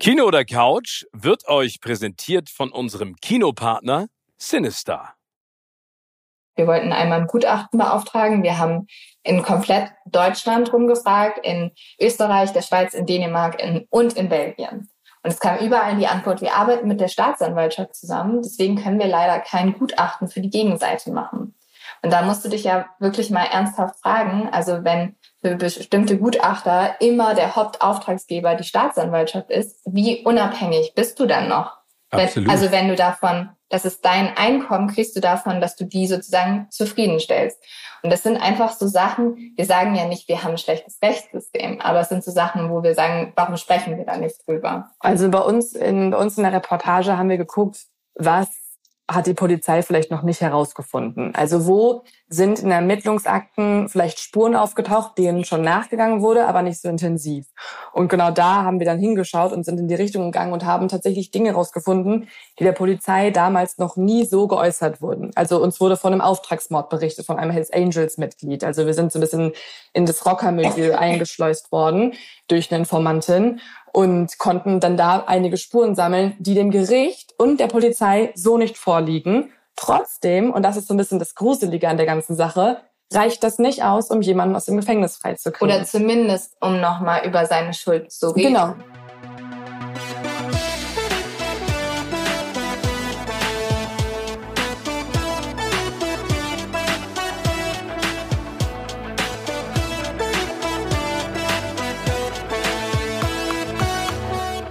Kino oder Couch wird euch präsentiert von unserem Kinopartner Sinister. Wir wollten einmal ein Gutachten beauftragen. Wir haben in komplett Deutschland rumgefragt, in Österreich, der Schweiz, in Dänemark in, und in Belgien. Und es kam überall die Antwort, wir arbeiten mit der Staatsanwaltschaft zusammen, deswegen können wir leider kein Gutachten für die Gegenseite machen. Und da musst du dich ja wirklich mal ernsthaft fragen, also wenn für bestimmte Gutachter immer der Hauptauftragsgeber die Staatsanwaltschaft ist, wie unabhängig bist du dann noch? Wenn, also wenn du davon, das ist dein Einkommen, kriegst du davon, dass du die sozusagen zufriedenstellst. Und das sind einfach so Sachen, wir sagen ja nicht, wir haben ein schlechtes Rechtssystem, aber es sind so Sachen, wo wir sagen, warum sprechen wir da nicht drüber? Also bei uns in, bei uns in der Reportage haben wir geguckt, was hat die Polizei vielleicht noch nicht herausgefunden. Also wo sind in Ermittlungsakten vielleicht Spuren aufgetaucht, denen schon nachgegangen wurde, aber nicht so intensiv. Und genau da haben wir dann hingeschaut und sind in die Richtung gegangen und haben tatsächlich Dinge herausgefunden, die der Polizei damals noch nie so geäußert wurden. Also uns wurde von einem Auftragsmord berichtet, von einem Hells Angels Mitglied. Also wir sind so ein bisschen in das Rockermilieu eingeschleust worden durch eine Informantin und konnten dann da einige Spuren sammeln, die dem Gericht und der Polizei so nicht vorliegen. Trotzdem, und das ist so ein bisschen das Gruselige an der ganzen Sache, reicht das nicht aus, um jemanden aus dem Gefängnis freizukriegen. Oder zumindest, um nochmal über seine Schuld zu reden. Genau.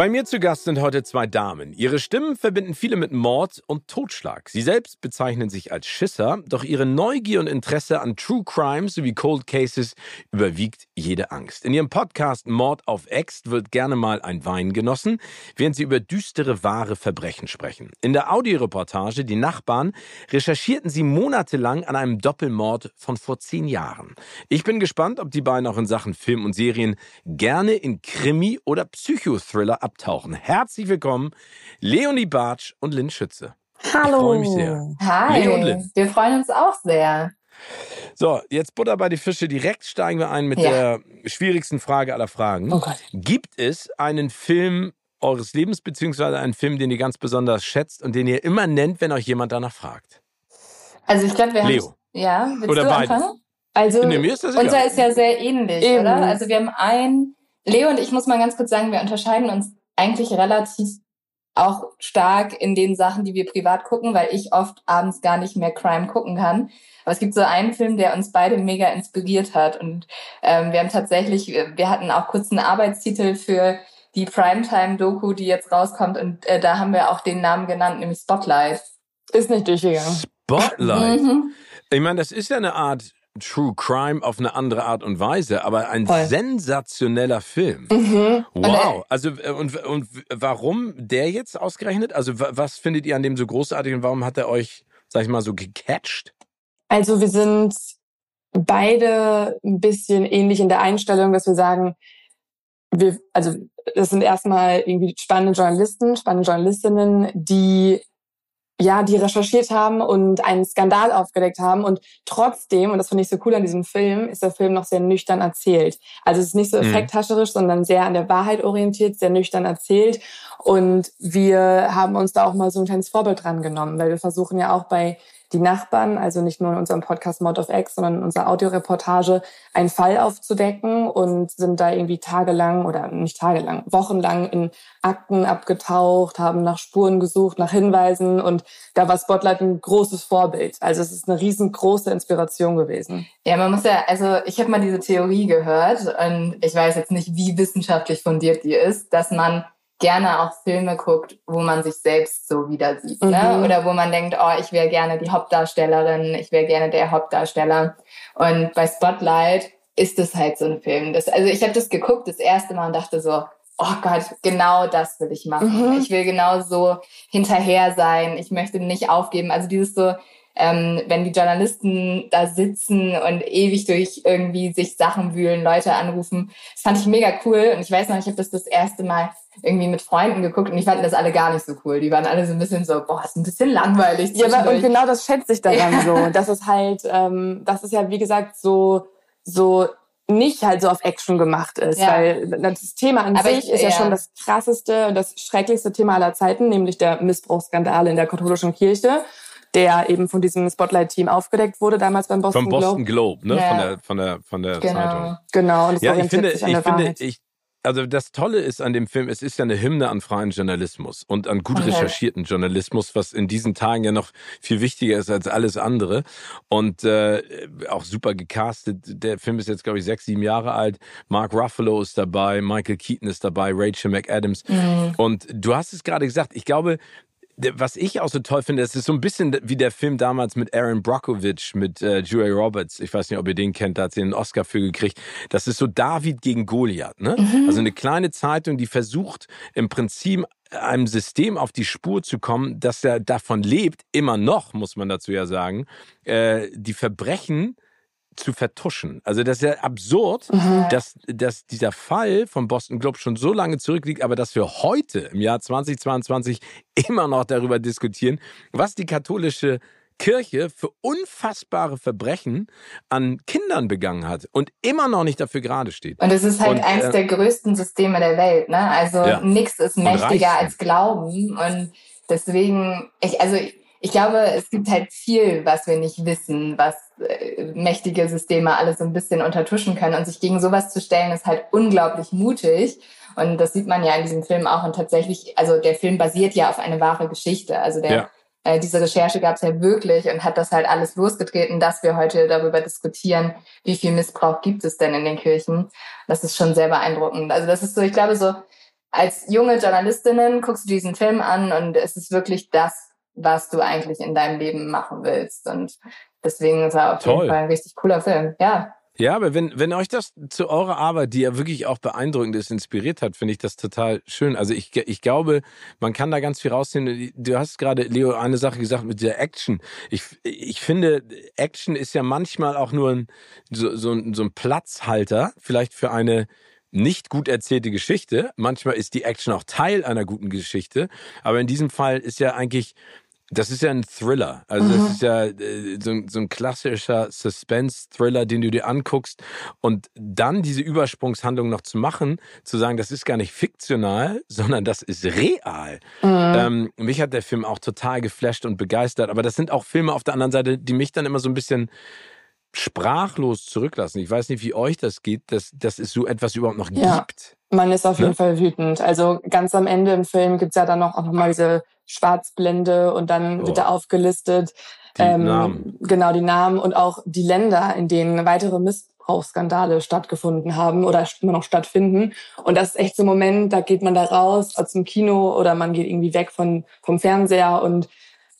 Bei mir zu Gast sind heute zwei Damen. Ihre Stimmen verbinden viele mit Mord und Totschlag. Sie selbst bezeichnen sich als Schisser, doch ihre Neugier und Interesse an True Crime sowie Cold Cases überwiegt jede Angst. In ihrem Podcast Mord auf Ex wird gerne mal ein Wein genossen, während sie über düstere, wahre Verbrechen sprechen. In der Audioreportage Die Nachbarn recherchierten sie monatelang an einem Doppelmord von vor zehn Jahren. Ich bin gespannt, ob die beiden auch in Sachen Film und Serien gerne in Krimi- oder Psychothriller abtauchen. Herzlich willkommen, Leonie Bartsch und Lynn Schütze. Hallo. Ich freue mich sehr. Hi. Leo und Lynn. Wir freuen uns auch sehr. So, jetzt Butter bei die Fische. Direkt steigen wir ein mit ja. der schwierigsten Frage aller Fragen. Oh Gott. Gibt es einen Film eures Lebens, beziehungsweise einen Film, den ihr ganz besonders schätzt und den ihr immer nennt, wenn euch jemand danach fragt? Also ich glaube, wir haben... Leo. Ja, willst Oder du beides? anfangen? Also, nee, mir ist das unser ist ja sehr ähnlich, Eben. oder? Also wir haben ein Leo und ich muss mal ganz kurz sagen, wir unterscheiden uns eigentlich relativ auch stark in den Sachen, die wir privat gucken, weil ich oft abends gar nicht mehr Crime gucken kann. Aber es gibt so einen Film, der uns beide mega inspiriert hat. Und ähm, wir haben tatsächlich, wir hatten auch kurz einen Arbeitstitel für die Primetime-Doku, die jetzt rauskommt. Und äh, da haben wir auch den Namen genannt, nämlich Spotlight. Ist nicht durchgegangen. Spotlight? Mhm. Ich meine, das ist ja eine Art True Crime auf eine andere Art und Weise, aber ein Voll. sensationeller Film. Mhm. Wow. Also und, und warum der jetzt ausgerechnet? Also wa- was findet ihr an dem so großartig und warum hat er euch, sag ich mal, so gecatcht? Also wir sind beide ein bisschen ähnlich in der Einstellung, dass wir sagen, wir, also das sind erstmal irgendwie spannende Journalisten, spannende Journalistinnen, die ja, die recherchiert haben und einen Skandal aufgedeckt haben und trotzdem, und das finde ich so cool an diesem Film, ist der Film noch sehr nüchtern erzählt. Also es ist nicht so Mhm. effekthascherisch, sondern sehr an der Wahrheit orientiert, sehr nüchtern erzählt und wir haben uns da auch mal so ein kleines Vorbild dran genommen, weil wir versuchen ja auch bei die Nachbarn, also nicht nur in unserem Podcast Mord of X, sondern in unserer Audioreportage, einen Fall aufzudecken und sind da irgendwie tagelang oder nicht tagelang, wochenlang in Akten abgetaucht, haben nach Spuren gesucht, nach Hinweisen und da war Spotlight ein großes Vorbild. Also es ist eine riesengroße Inspiration gewesen. Ja, man muss ja, also ich habe mal diese Theorie gehört und ich weiß jetzt nicht, wie wissenschaftlich fundiert die ist, dass man gerne auch Filme guckt, wo man sich selbst so wieder sieht, ne? Mhm. Oder wo man denkt, oh, ich wäre gerne die Hauptdarstellerin, ich wäre gerne der Hauptdarsteller. Und bei Spotlight ist es halt so ein Film. Das, also ich habe das geguckt das erste Mal und dachte so, oh Gott, genau das will ich machen. Mhm. Ich will genau so hinterher sein. Ich möchte nicht aufgeben. Also dieses so, ähm, wenn die Journalisten da sitzen und ewig durch irgendwie sich Sachen wühlen, Leute anrufen. Das fand ich mega cool. Und ich weiß noch, ich habe das das erste Mal irgendwie mit Freunden geguckt und die fanden das alle gar nicht so cool. Die waren alle so ein bisschen so, boah, ist ein bisschen langweilig. Ja, aber, und genau das schätze ich daran ja. so. Das ist halt, ähm, das ist ja wie gesagt so, so nicht halt so auf Action gemacht ist, ja. weil das Thema an Aber sich ich, ist ja, ja, schon das krasseste und das schrecklichste Thema aller Zeiten, nämlich der Missbrauchsskandal in der katholischen Kirche der eben von diesem Spotlight-Team aufgedeckt wurde, damals beim Boston Globe. Vom Boston Globe, Globe ne? Ja. Von der, von der, von der genau. Zeitung. Genau. Und das ja, ich finde, ich finde, ich, also das Tolle ist an dem Film, es ist ja eine Hymne an freien Journalismus und an gut okay. recherchierten Journalismus, was in diesen Tagen ja noch viel wichtiger ist als alles andere. Und äh, auch super gecastet. Der Film ist jetzt, glaube ich, sechs, sieben Jahre alt. Mark Ruffalo ist dabei, Michael Keaton ist dabei, Rachel McAdams. Mhm. Und du hast es gerade gesagt, ich glaube, was ich auch so toll finde, es ist so ein bisschen wie der Film damals mit Aaron Brockovich, mit äh, Julia Roberts. Ich weiß nicht, ob ihr den kennt, da hat sie einen Oscar für gekriegt. Das ist so David gegen Goliath. Ne? Mhm. Also eine kleine Zeitung, die versucht im Prinzip einem System auf die Spur zu kommen, dass er davon lebt, immer noch, muss man dazu ja sagen, äh, die Verbrechen zu vertuschen. Also das ist ja absurd, mhm. dass, dass dieser Fall vom Boston Globe schon so lange zurückliegt, aber dass wir heute im Jahr 2022 immer noch darüber diskutieren, was die katholische Kirche für unfassbare Verbrechen an Kindern begangen hat und immer noch nicht dafür gerade steht. Und es ist halt und, eins äh, der größten Systeme der Welt, ne? Also ja. nichts ist mächtiger als Glauben und deswegen, ich, also ich, ich glaube, es gibt halt viel, was wir nicht wissen, was mächtige Systeme alles so ein bisschen untertuschen können. Und sich gegen sowas zu stellen, ist halt unglaublich mutig. Und das sieht man ja in diesem Film auch. Und tatsächlich, also der Film basiert ja auf eine wahre Geschichte. Also der, ja. äh, diese Recherche gab es ja wirklich und hat das halt alles losgetreten, dass wir heute darüber diskutieren, wie viel Missbrauch gibt es denn in den Kirchen. Das ist schon sehr beeindruckend. Also das ist so, ich glaube so, als junge Journalistinnen guckst du diesen Film an und es ist wirklich das, was du eigentlich in deinem Leben machen willst. Und deswegen ist er auf Toll. jeden Fall ein richtig cooler Film. Ja. Ja, aber wenn, wenn euch das zu eurer Arbeit, die ja wirklich auch beeindruckend ist, inspiriert hat, finde ich das total schön. Also ich, ich glaube, man kann da ganz viel rausziehen. Du hast gerade, Leo, eine Sache gesagt mit der Action. Ich, ich finde, Action ist ja manchmal auch nur ein, so, so, so ein Platzhalter, vielleicht für eine nicht gut erzählte Geschichte. Manchmal ist die Action auch Teil einer guten Geschichte. Aber in diesem Fall ist ja eigentlich das ist ja ein Thriller. Also mhm. das ist ja äh, so, so, ein klassischer Suspense-Thriller, den du dir anguckst. Und dann diese Übersprungshandlung noch zu machen, zu sagen, das ist gar nicht fiktional, sondern das ist real. Mhm. Ähm, mich hat der Film auch total geflasht und begeistert. Aber das sind auch Filme auf der anderen Seite, die mich dann immer so ein bisschen sprachlos zurücklassen. Ich weiß nicht, wie euch das geht, dass, dass es so etwas überhaupt noch ja. gibt. Man ist auf jeden ne? Fall wütend. Also ganz am Ende im Film gibt's ja dann noch, auch noch mal diese Schwarzblende und dann oh. wird da aufgelistet. Die ähm, Namen. Genau, die Namen und auch die Länder, in denen weitere Missbrauchsskandale stattgefunden haben oder immer noch stattfinden. Und das ist echt so ein Moment, da geht man da raus aus dem Kino oder man geht irgendwie weg von, vom Fernseher und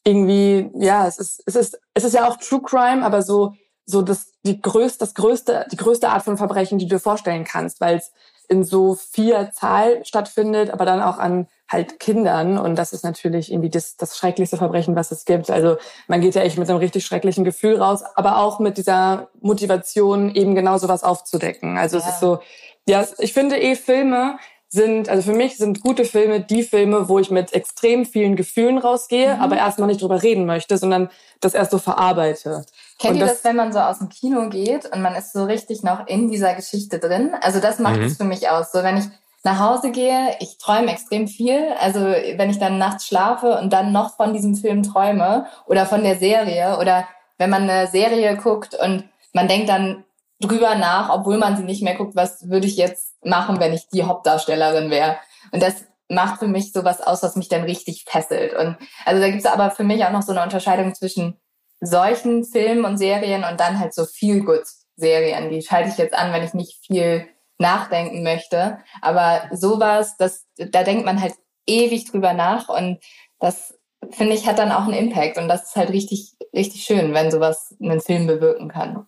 irgendwie, ja, es ist, es ist, es ist ja auch True Crime, aber so, so das, die größte, das größte, die größte Art von Verbrechen, die du dir vorstellen kannst, weil es in so vier Zahl stattfindet, aber dann auch an halt Kindern. Und das ist natürlich irgendwie das, das schrecklichste Verbrechen, was es gibt. Also man geht ja echt mit einem richtig schrecklichen Gefühl raus, aber auch mit dieser Motivation, eben genau sowas aufzudecken. Also ja. es ist so, ja, ich finde eh Filme sind, also für mich sind gute Filme die Filme, wo ich mit extrem vielen Gefühlen rausgehe, mhm. aber erstmal nicht drüber reden möchte, sondern das erst so verarbeite. Kennt und ihr das, das, wenn man so aus dem Kino geht und man ist so richtig noch in dieser Geschichte drin? Also das macht mhm. es für mich aus. So wenn ich nach Hause gehe, ich träume extrem viel. Also wenn ich dann nachts schlafe und dann noch von diesem Film träume oder von der Serie oder wenn man eine Serie guckt und man denkt dann drüber nach, obwohl man sie nicht mehr guckt, was würde ich jetzt machen, wenn ich die Hauptdarstellerin wäre. Und das macht für mich sowas aus, was mich dann richtig fesselt. Und also da gibt es aber für mich auch noch so eine Unterscheidung zwischen solchen Filmen und Serien und dann halt so viel good Serien. Die schalte ich jetzt an, wenn ich nicht viel nachdenken möchte. Aber sowas, das, da denkt man halt ewig drüber nach und das finde ich hat dann auch einen Impact und das ist halt richtig, richtig schön, wenn sowas einen Film bewirken kann.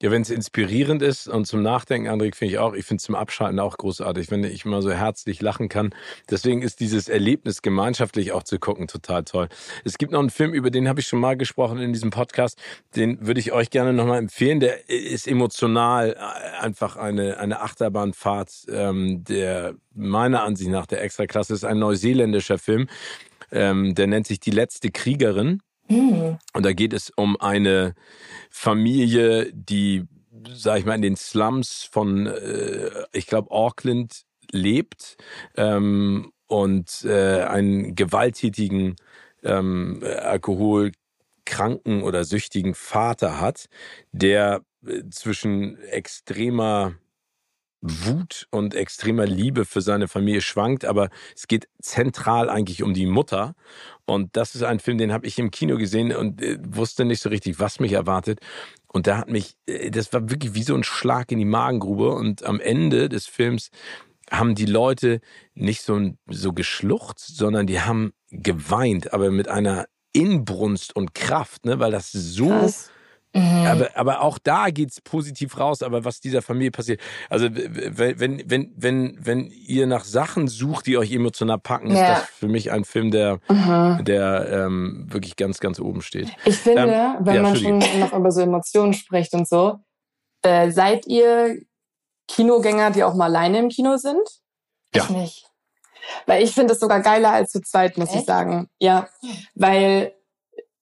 Ja, wenn es inspirierend ist und zum Nachdenken, André, finde ich auch. Ich finde es zum Abschalten auch großartig, wenn ich mal so herzlich lachen kann. Deswegen ist dieses Erlebnis gemeinschaftlich auch zu gucken total toll. Es gibt noch einen Film, über den habe ich schon mal gesprochen in diesem Podcast. Den würde ich euch gerne nochmal empfehlen. Der ist emotional äh, einfach eine, eine Achterbahnfahrt, ähm, der meiner Ansicht nach der Extraklasse ist. Ein neuseeländischer Film. Ähm, der nennt sich Die letzte Kriegerin. Mhm. Und da geht es um eine Familie, die, sag ich mal, in den Slums von, äh, ich glaube, Auckland lebt ähm, und äh, einen gewalttätigen ähm, alkoholkranken oder süchtigen Vater hat, der äh, zwischen extremer Wut und extremer Liebe für seine Familie schwankt, aber es geht zentral eigentlich um die Mutter. Und das ist ein Film, den habe ich im Kino gesehen und äh, wusste nicht so richtig, was mich erwartet. Und da hat mich, äh, das war wirklich wie so ein Schlag in die Magengrube. Und am Ende des Films haben die Leute nicht so, so geschlucht, sondern die haben geweint, aber mit einer Inbrunst und Kraft, ne, weil das so Krass Mhm. Aber, aber auch da geht's positiv raus, aber was dieser Familie passiert. Also wenn, wenn, wenn, wenn ihr nach Sachen sucht, die euch emotional packen, ja. ist das für mich ein Film, der, mhm. der ähm, wirklich ganz, ganz oben steht. Ich finde, ähm, wenn ja, man schon noch über so Emotionen spricht und so, äh, seid ihr Kinogänger, die auch mal alleine im Kino sind? Ja. Ich nicht. Weil ich finde es sogar geiler als zu zweit, muss Echt? ich sagen. Ja, weil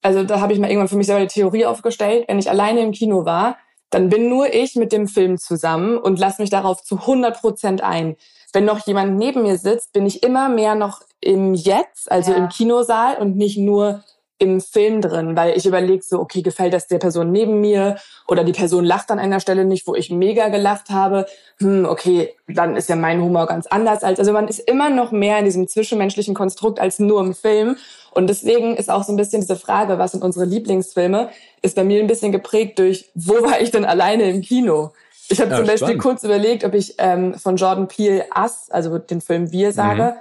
also da habe ich mal irgendwann für mich selber die Theorie aufgestellt, wenn ich alleine im Kino war, dann bin nur ich mit dem Film zusammen und lass mich darauf zu 100 Prozent ein. Wenn noch jemand neben mir sitzt, bin ich immer mehr noch im Jetzt, also ja. im Kinosaal und nicht nur im Film drin, weil ich überlege so, okay, gefällt das der Person neben mir oder die Person lacht an einer Stelle nicht, wo ich mega gelacht habe. Hm, okay, dann ist ja mein Humor ganz anders als, also man ist immer noch mehr in diesem zwischenmenschlichen Konstrukt als nur im Film. Und deswegen ist auch so ein bisschen diese Frage, was sind unsere Lieblingsfilme, ist bei mir ein bisschen geprägt durch, wo war ich denn alleine im Kino? Ich habe ja, zum Beispiel spannend. kurz überlegt, ob ich ähm, von Jordan Peele Us, also den Film Wir sage, mhm.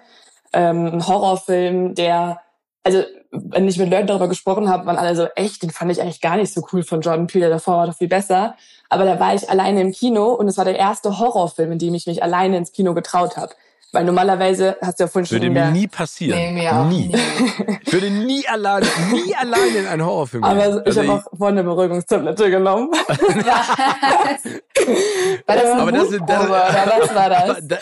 ähm, ein Horrorfilm, der also wenn ich mit Leuten darüber gesprochen habe, waren alle so, echt, den fand ich eigentlich gar nicht so cool von Jordan Peele, der davor war doch viel besser. Aber da war ich alleine im Kino und es war der erste Horrorfilm, in dem ich mich alleine ins Kino getraut habe. Weil normalerweise hast du ja vorhin schon. Würde mir nie passieren. Nee, mir auch nie. ich würde nie allein, nie alleine in einen Horrorfilm gehen. Aber ich also habe auch vorhin eine Beruhigungstablette genommen. war das ein aber, das, ist, das, was war das? Aber,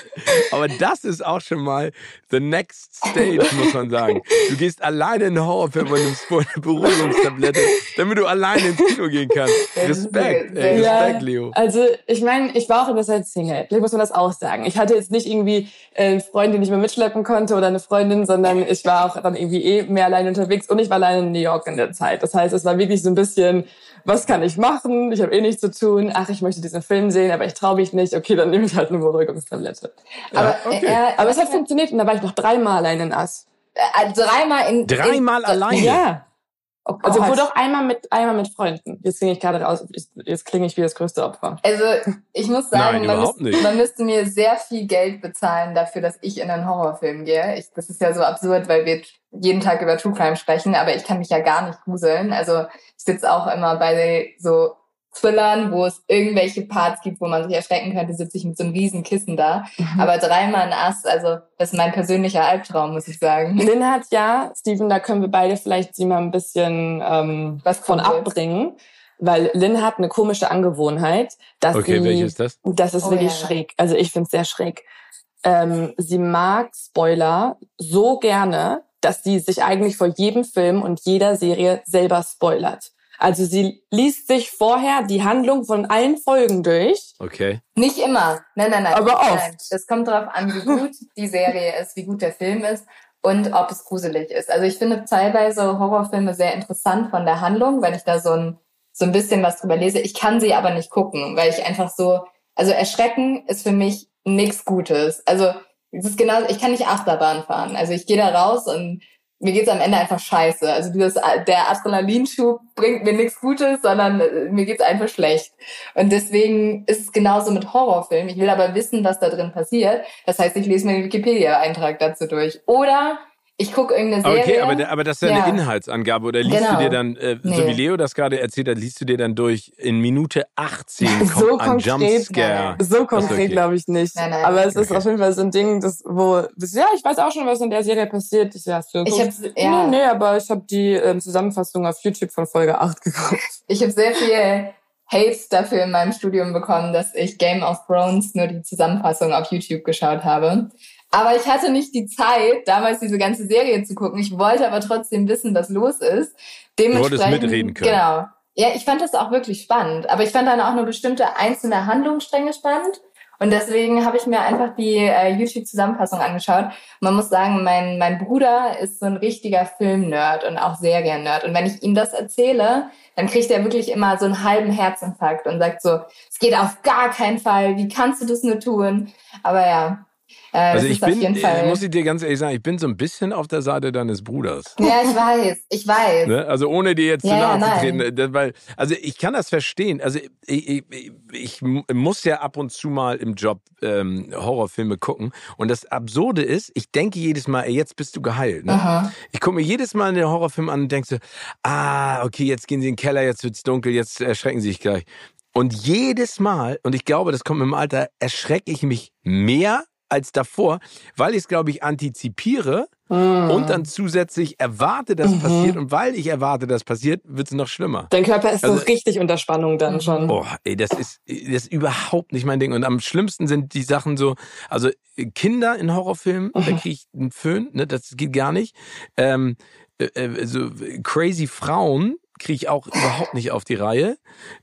aber das ist auch schon mal the next stage, muss man sagen. Du gehst alleine in einen Horrorfilm und nimmst vor eine Beruhigungstablette, damit du alleine ins Kino gehen kannst. Respekt, ey, Respekt, ja, Leo. Also ich meine, ich war auch immer Zeit Single. Vielleicht muss man das auch sagen. Ich hatte jetzt nicht irgendwie einen Freund, den ich mir mitschleppen konnte oder eine Freundin, sondern ich war auch dann irgendwie eh mehr allein unterwegs und ich war allein in New York in der Zeit. Das heißt, es war wirklich so ein bisschen, was kann ich machen? Ich habe eh nichts zu tun. Ach, ich möchte diesen Film sehen, aber ich traue mich nicht. Okay, dann nehme ich halt eine Beruhigungstablette. Ja, aber, okay. äh, aber es hat funktioniert und da war ich noch dreimal allein in Ass. Äh, dreimal in dreimal in, alleine. Ja. Oh also wurde auch einmal mit einmal mit Freunden. Jetzt klinge ich gerade raus. Jetzt klinge ich wie das größte Opfer. Also ich muss sagen, Nein, man, müsste, man, müsste, mir sehr viel Geld bezahlen dafür, dass ich in einen Horrorfilm gehe. Ich, das ist ja so absurd, weil wir jeden Tag über True Crime sprechen, aber ich kann mich ja gar nicht gruseln. Also ich sitze auch immer bei so Thrillern, wo es irgendwelche Parts gibt, wo man sich erschrecken könnte, sitze ich mit so einem riesen Kissen da. Mhm. Aber dreimal ein Ass, also das ist mein persönlicher Albtraum, muss ich sagen. Lynn hat ja, Steven, da können wir beide vielleicht sie mal ein bisschen ähm, was von abbringen. Weil Lynn hat eine komische Angewohnheit, dass okay, sie, welche ist das? Das ist oh, wirklich ja. schräg. Also ich finde es sehr schräg. Ähm, sie mag Spoiler so gerne, dass sie sich eigentlich vor jedem Film und jeder Serie selber spoilert. Also sie liest sich vorher die Handlung von allen Folgen durch. Okay. Nicht immer. Nein, nein, nein. Aber oft. Nein. Das kommt darauf an, wie gut die Serie ist, wie gut der Film ist und ob es gruselig ist. Also ich finde teilweise Horrorfilme sehr interessant von der Handlung, weil ich da so ein, so ein bisschen was drüber lese. Ich kann sie aber nicht gucken, weil ich einfach so, also erschrecken ist für mich nichts Gutes. Also es ist genau, ich kann nicht Achterbahn fahren. Also ich gehe da raus und mir geht's am Ende einfach scheiße. Also dieses, der Adrenalinschub bringt mir nichts Gutes, sondern äh, mir geht's einfach schlecht. Und deswegen ist es genauso mit Horrorfilmen. Ich will aber wissen, was da drin passiert. Das heißt, ich lese mir den Wikipedia-Eintrag dazu durch. Oder ich gucke irgendeine Serie. Okay, aber, aber das ist ja, ja. eine Inhaltsangabe. Oder liest genau. du dir dann, äh, nee. so wie Leo das gerade erzählt hat, liest du dir dann durch, in Minute 18 kommt so ein Jumpscare. So konkret okay. glaube ich nicht. Nein, nein. Aber es ist auf jeden Fall so ein Ding, das, wo, ja, ich weiß auch schon, was in der Serie passiert. Ich, ja, so, ich hab's, ja. Nee, nee, aber ich habe die ähm, Zusammenfassung auf YouTube von Folge 8 geguckt. Ich habe sehr viel Hate dafür in meinem Studium bekommen, dass ich Game of Thrones nur die Zusammenfassung auf YouTube geschaut habe. Aber ich hatte nicht die Zeit, damals diese ganze Serie zu gucken. Ich wollte aber trotzdem wissen, was los ist. Dementsprechend, du wolltest mitreden können. Genau. Ja, ich fand das auch wirklich spannend. Aber ich fand dann auch nur bestimmte einzelne Handlungsstränge spannend. Und deswegen habe ich mir einfach die äh, YouTube-Zusammenfassung angeschaut. Man muss sagen, mein, mein Bruder ist so ein richtiger Film-Nerd und auch sehr gern Nerd. Und wenn ich ihm das erzähle, dann kriegt er wirklich immer so einen halben Herzinfarkt und sagt so, es geht auf gar keinen Fall, wie kannst du das nur tun? Aber ja, äh, also ich bin, äh, muss ich dir ganz ehrlich sagen, ich bin so ein bisschen auf der Seite deines Bruders. Ja, ich weiß, ich weiß. Ne? Also ohne dir jetzt zu ja, nahe zu treten, äh, weil, also ich kann das verstehen. Also ich, ich, ich, muss ja ab und zu mal im Job ähm, Horrorfilme gucken und das Absurde ist, ich denke jedes Mal, ey, jetzt bist du geheilt. Ne? Ich gucke mir jedes Mal einen Horrorfilm an und denke so, ah, okay, jetzt gehen sie in den Keller, jetzt wird's dunkel, jetzt erschrecken sie sich gleich. Und jedes Mal, und ich glaube, das kommt im Alter, erschrecke ich mich mehr als davor, weil ich es, glaube ich, antizipiere mhm. und dann zusätzlich erwarte, dass mhm. passiert. Und weil ich erwarte, dass passiert, wird es noch schlimmer. Dein Körper ist also, so richtig unter Spannung dann schon. Boah, ey, das ist, das ist überhaupt nicht mein Ding. Und am schlimmsten sind die Sachen so, also Kinder in Horrorfilmen, mhm. da kriege ich einen Föhn, ne, das geht gar nicht. Ähm, äh, äh so crazy Frauen, kriege ich auch überhaupt nicht auf die Reihe.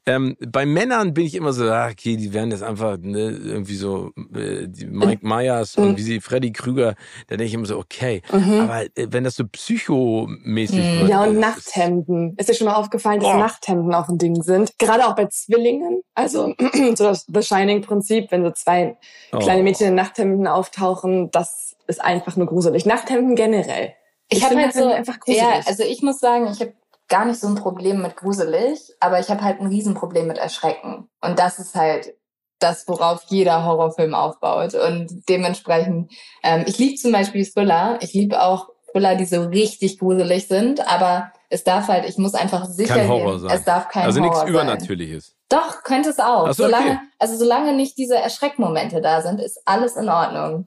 Ähm, bei Männern bin ich immer so, ach, okay, die werden jetzt einfach ne, irgendwie so äh, die Mike Myers und wie sie Freddy Krüger, da denke ich immer so, okay. Mhm. Aber äh, wenn das so psychomäßig mhm. wird. Ja, und Nachthemden. Ist dir schon mal aufgefallen, dass oh. Nachthemden auch ein Ding sind? Gerade auch bei Zwillingen. Also so das The Shining-Prinzip, wenn so zwei oh. kleine Mädchen in Nachthemden auftauchen, das ist einfach nur gruselig. Nachthemden generell. Ich, ich habe halt so einfach gruselig. Ja, also ich muss sagen, ich habe gar nicht so ein Problem mit gruselig, aber ich habe halt ein Riesenproblem mit Erschrecken. Und das ist halt das, worauf jeder Horrorfilm aufbaut. Und dementsprechend, ähm, ich liebe zum Beispiel Thriller. Ich liebe auch Thriller, die so richtig gruselig sind, aber es darf halt, ich muss einfach sicher kein Horror gehen, sein. es darf kein also Horror sein. Also nichts Übernatürliches. Doch, könnte es auch. So, solange, okay. Also solange nicht diese Erschreckmomente da sind, ist alles in Ordnung.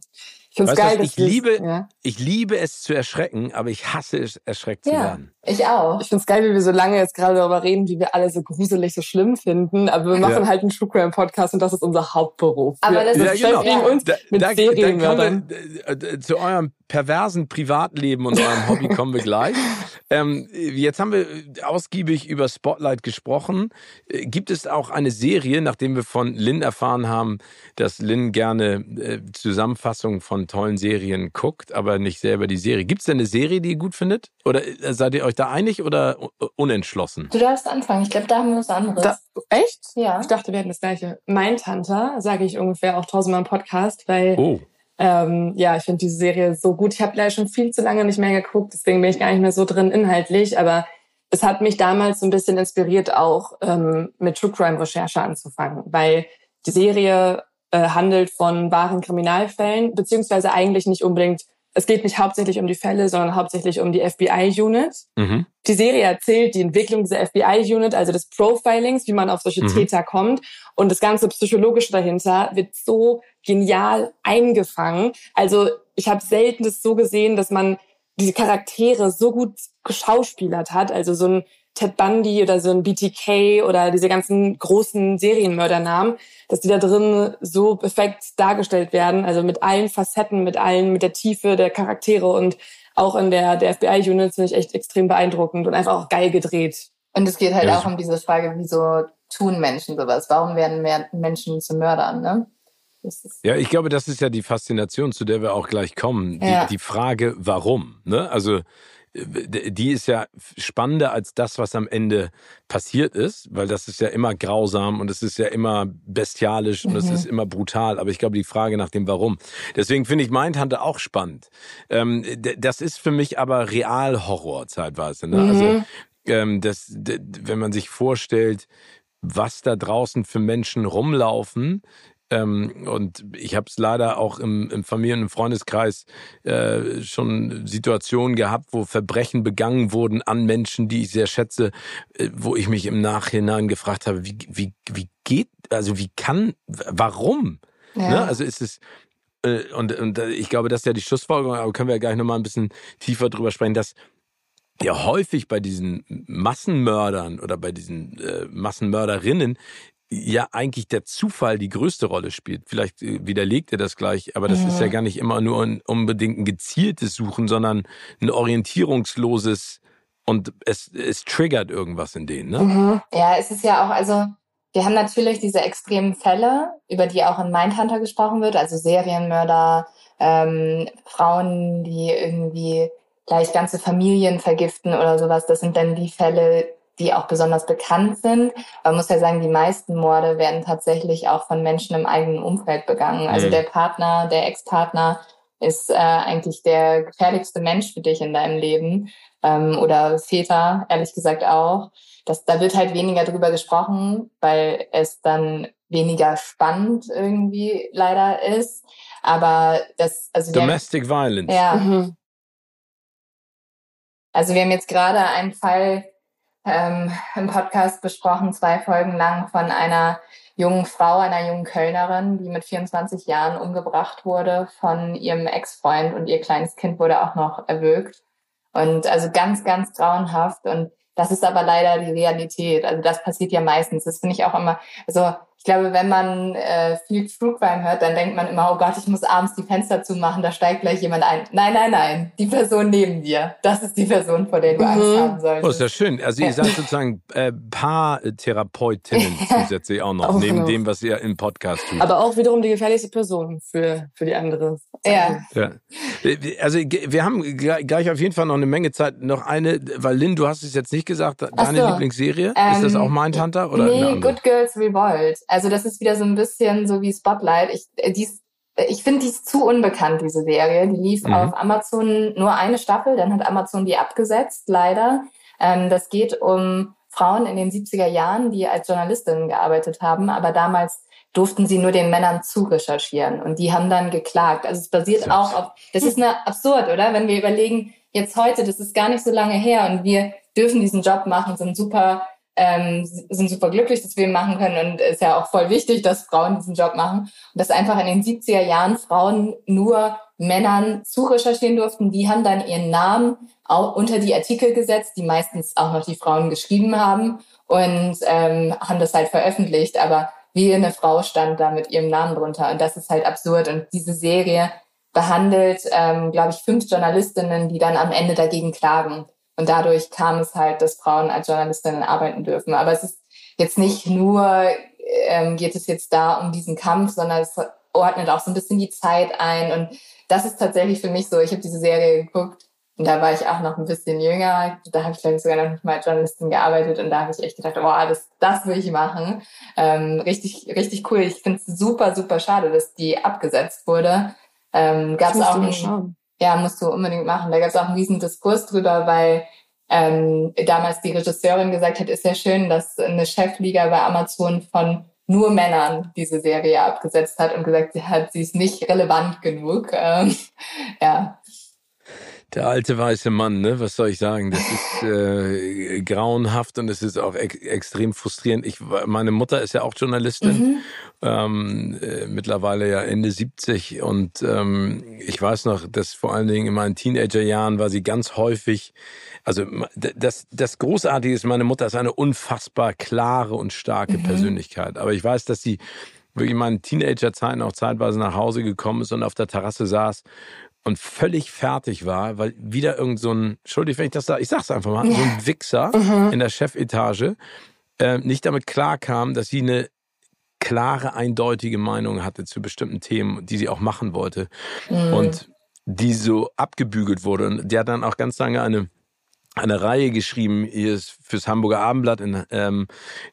Ich finde geil. Was, ich, liebe, ja. ich liebe es zu erschrecken, aber ich hasse es, erschreckt ja, zu werden. Ich auch. Ich finde es geil, wie wir so lange jetzt gerade darüber reden, wie wir alle so gruselig, so schlimm finden. Aber wir machen ja. halt einen True Crime Podcast und das ist unser Hauptberuf. Aber das wir ist ja, genau. uns da, mit da, Serienmördern. Äh, zu eurem perversen Privatleben und eurem Hobby kommen wir gleich. Ähm, jetzt haben wir ausgiebig über Spotlight gesprochen. Äh, gibt es auch eine Serie, nachdem wir von Lynn erfahren haben, dass Lynn gerne äh, Zusammenfassungen von tollen Serien guckt, aber nicht selber die Serie. Gibt es denn eine Serie, die ihr gut findet? Oder äh, seid ihr euch da einig oder unentschlossen? Du darfst anfangen. Ich glaube, da haben wir was anderes. Da, echt? Ja. Ich dachte, wir hätten das gleiche. Mein Tante, sage ich ungefähr auch tausendmal im Podcast, weil oh. Ähm, ja, ich finde diese Serie so gut. Ich habe leider schon viel zu lange nicht mehr geguckt, deswegen bin ich gar nicht mehr so drin inhaltlich. Aber es hat mich damals so ein bisschen inspiriert, auch ähm, mit True Crime Recherche anzufangen, weil die Serie äh, handelt von wahren Kriminalfällen, beziehungsweise eigentlich nicht unbedingt es geht nicht hauptsächlich um die Fälle, sondern hauptsächlich um die FBI-Unit. Mhm. Die Serie erzählt die Entwicklung dieser FBI-Unit, also des Profilings, wie man auf solche mhm. Täter kommt. Und das ganze Psychologische dahinter wird so genial eingefangen. Also ich habe selten das so gesehen, dass man diese Charaktere so gut geschauspielert hat. Also so ein Ted Bundy oder so ein BTK oder diese ganzen großen Serienmördernamen, dass die da drin so perfekt dargestellt werden, also mit allen Facetten, mit allen, mit der Tiefe der Charaktere und auch in der, der FBI-Unit finde ich echt extrem beeindruckend und einfach auch geil gedreht. Und es geht halt ja. auch um diese Frage, wieso tun Menschen sowas? Warum werden mehr Menschen zu Mördern, ne? Ja, ich glaube, das ist ja die Faszination, zu der wir auch gleich kommen. Ja. Die, die Frage, warum? Ne? Also die ist ja spannender als das, was am Ende passiert ist, weil das ist ja immer grausam und es ist ja immer bestialisch und es mhm. ist immer brutal. Aber ich glaube, die Frage nach dem Warum. Deswegen finde ich Mindhunter auch spannend. Ähm, das ist für mich aber Realhorror zeitweise. Ne? Also, mhm. Also ähm, das, wenn man sich vorstellt, was da draußen für Menschen rumlaufen, Ähm, und ich habe es leider auch im, im Familien- und Freundeskreis äh, schon Situationen gehabt, wo Verbrechen begangen wurden an Menschen, die ich sehr schätze, äh, wo ich mich im Nachhinein gefragt habe, wie, wie, wie geht, also wie kann, warum? Ja. Ne? Also ist es, äh, und, und äh, ich glaube, das ist ja die Schlussfolgerung, aber können wir ja gleich nochmal ein bisschen tiefer drüber sprechen, dass ja häufig bei diesen Massenmördern oder bei diesen äh, Massenmörderinnen ja eigentlich der Zufall die größte Rolle spielt. Vielleicht äh, widerlegt er das gleich, aber das ja. ist ja gar nicht immer nur ein, unbedingt ein gezieltes Suchen, sondern ein orientierungsloses und es, es triggert irgendwas in denen. Ne? Mhm. Ja, es ist ja auch, also wir haben natürlich diese extremen Fälle, über die auch in Mindhunter gesprochen wird, also Serienmörder, ähm, Frauen, die irgendwie gleich ganze Familien vergiften oder sowas. Das sind dann die Fälle, die auch besonders bekannt sind. Man muss ja sagen, die meisten Morde werden tatsächlich auch von Menschen im eigenen Umfeld begangen. Also mhm. der Partner, der Ex-Partner ist äh, eigentlich der gefährlichste Mensch für dich in deinem Leben. Ähm, oder Väter, ehrlich gesagt auch das, da wird halt weniger drüber gesprochen, weil es dann weniger spannend irgendwie leider ist. Aber das, also Domestic haben, Violence. Ja. Mhm. Also wir haben jetzt gerade einen Fall ähm, im Podcast besprochen, zwei Folgen lang von einer jungen Frau, einer jungen Kölnerin, die mit 24 Jahren umgebracht wurde von ihrem Ex-Freund und ihr kleines Kind wurde auch noch erwürgt. Und also ganz, ganz grauenhaft. Und das ist aber leider die Realität. Also das passiert ja meistens. Das finde ich auch immer, also ich glaube, wenn man äh, viel True Crime hört, dann denkt man immer, oh Gott, ich muss abends die Fenster zumachen, da steigt gleich jemand ein. Nein, nein, nein, die Person neben dir, das ist die Person, vor der du mhm. Angst haben solltest. Oh, ist ja schön. Also ihr seid sozusagen äh, Paartherapeutinnen zusätzlich auch noch, auch neben noch. dem, was ihr im Podcast tut. Aber auch wiederum die gefährlichste Person für, für die andere. Ja. ja. Also wir haben gleich auf jeden Fall noch eine Menge Zeit. Noch eine, weil Lynn, du hast es jetzt nicht gesagt, deine so. Lieblingsserie, ähm, ist das auch Mindhunter? Oder nee, Good Girls Revolt. Also das ist wieder so ein bisschen so wie Spotlight. Ich, äh, dies, äh, ich finde die ist zu unbekannt, diese Serie. Die lief mhm. auf Amazon nur eine Staffel, dann hat Amazon die abgesetzt, leider. Ähm, das geht um Frauen in den 70er Jahren, die als Journalistinnen gearbeitet haben, aber damals durften sie nur den Männern zu recherchieren und die haben dann geklagt. Also es basiert auch auf, das ist eine absurd, oder? Wenn wir überlegen, jetzt heute, das ist gar nicht so lange her und wir dürfen diesen Job machen, sind super ähm, sind super glücklich, dass wir ihn machen können und ist ja auch voll wichtig, dass Frauen diesen Job machen. Und dass einfach in den 70er Jahren Frauen nur Männern zu recherchieren durften. Die haben dann ihren Namen auch unter die Artikel gesetzt, die meistens auch noch die Frauen geschrieben haben und ähm, haben das halt veröffentlicht. Aber wie eine Frau stand da mit ihrem Namen drunter. Und das ist halt absurd. Und diese Serie behandelt, ähm, glaube ich, fünf Journalistinnen, die dann am Ende dagegen klagen. Und dadurch kam es halt, dass Frauen als Journalistinnen arbeiten dürfen. Aber es ist jetzt nicht nur, ähm, geht es jetzt da um diesen Kampf, sondern es ordnet auch so ein bisschen die Zeit ein. Und das ist tatsächlich für mich so, ich habe diese Serie geguckt und da war ich auch noch ein bisschen jünger. Da habe ich, glaube ich, sogar noch nicht mal als Journalistin gearbeitet und da habe ich echt gedacht, oh, das, das will ich machen. Ähm, richtig, richtig cool. Ich finde es super, super schade, dass die abgesetzt wurde. Ähm, Gab es auch einen, ja, musst du unbedingt machen. Da gab es auch einen riesen Diskurs drüber, weil ähm, damals die Regisseurin gesagt hat, ist ja schön, dass eine Chefliga bei Amazon von nur Männern diese Serie abgesetzt hat und gesagt hat, sie ist nicht relevant genug. Ähm, ja, der alte weiße Mann, ne? Was soll ich sagen? Das ist äh, grauenhaft und es ist auch ex extrem frustrierend. Ich, meine Mutter ist ja auch Journalistin, mhm. ähm, äh, mittlerweile ja Ende 70 und ähm, ich weiß noch, dass vor allen Dingen in meinen Teenagerjahren war sie ganz häufig. Also das, das Großartige ist, meine Mutter ist eine unfassbar klare und starke mhm. Persönlichkeit. Aber ich weiß, dass sie wirklich in meinen Teenagerzeiten auch zeitweise nach Hause gekommen ist und auf der Terrasse saß und völlig fertig war, weil wieder irgend so ein, Entschuldigung, wenn ich das da, ich sag's einfach mal, so ein Wichser mhm. in der Chefetage äh, nicht damit klarkam, dass sie eine klare, eindeutige Meinung hatte zu bestimmten Themen, die sie auch machen wollte. Mhm. Und die so abgebügelt wurde. Und der hat dann auch ganz lange eine eine Reihe geschrieben, hier ist fürs Hamburger Abendblatt in ähm,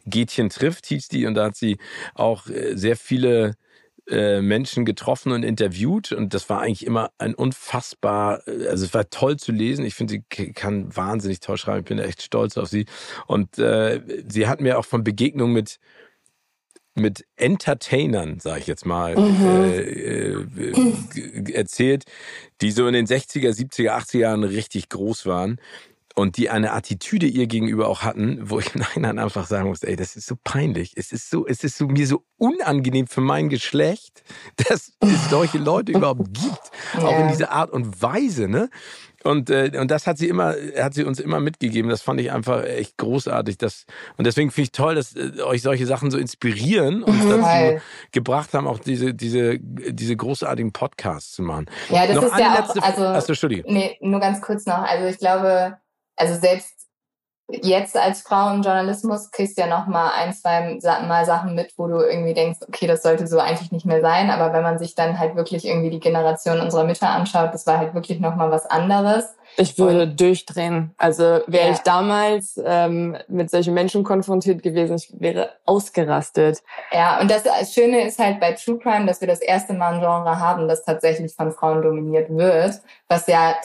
Gätchen trifft, hieß die, und da hat sie auch äh, sehr viele äh, Menschen getroffen und interviewt und das war eigentlich immer ein unfassbar, äh, also es war toll zu lesen. Ich finde, sie kann wahnsinnig toll schreiben. Ich bin echt stolz auf sie. Und äh, sie hat mir auch von Begegnungen mit mit Entertainern, sage ich jetzt mal, mhm. äh, äh, erzählt, die so in den 60er, 70er, 80er Jahren richtig groß waren und die eine Attitüde ihr gegenüber auch hatten, wo ich im Nachhinein einfach sagen muss, ey, das ist so peinlich. Es ist so, es ist so mir so unangenehm für mein Geschlecht, dass es solche Leute überhaupt gibt. Ja. Auch in dieser Art und Weise, ne? Und, äh, und das hat sie immer, hat sie uns immer mitgegeben. Das fand ich einfach echt großartig. Das, und deswegen finde ich toll, dass äh, euch solche Sachen so inspirieren und mhm. dazu gebracht haben, auch diese, diese, diese großartigen Podcasts zu machen. Ja, das noch ist ja auch, also, Achso, nee, nur ganz kurz noch. Also ich glaube, also selbst jetzt als Frau im Journalismus kriegst du ja noch mal ein, zwei Mal Sachen mit, wo du irgendwie denkst, okay, das sollte so eigentlich nicht mehr sein. Aber wenn man sich dann halt wirklich irgendwie die Generation unserer Mütter anschaut, das war halt wirklich noch mal was anderes. Ich würde und, durchdrehen. Also wäre ja. ich damals ähm, mit solchen Menschen konfrontiert gewesen, ich wäre ausgerastet. Ja, und das Schöne ist halt bei True Crime, dass wir das erste Mal ein Genre haben, das tatsächlich von Frauen dominiert wird, was ja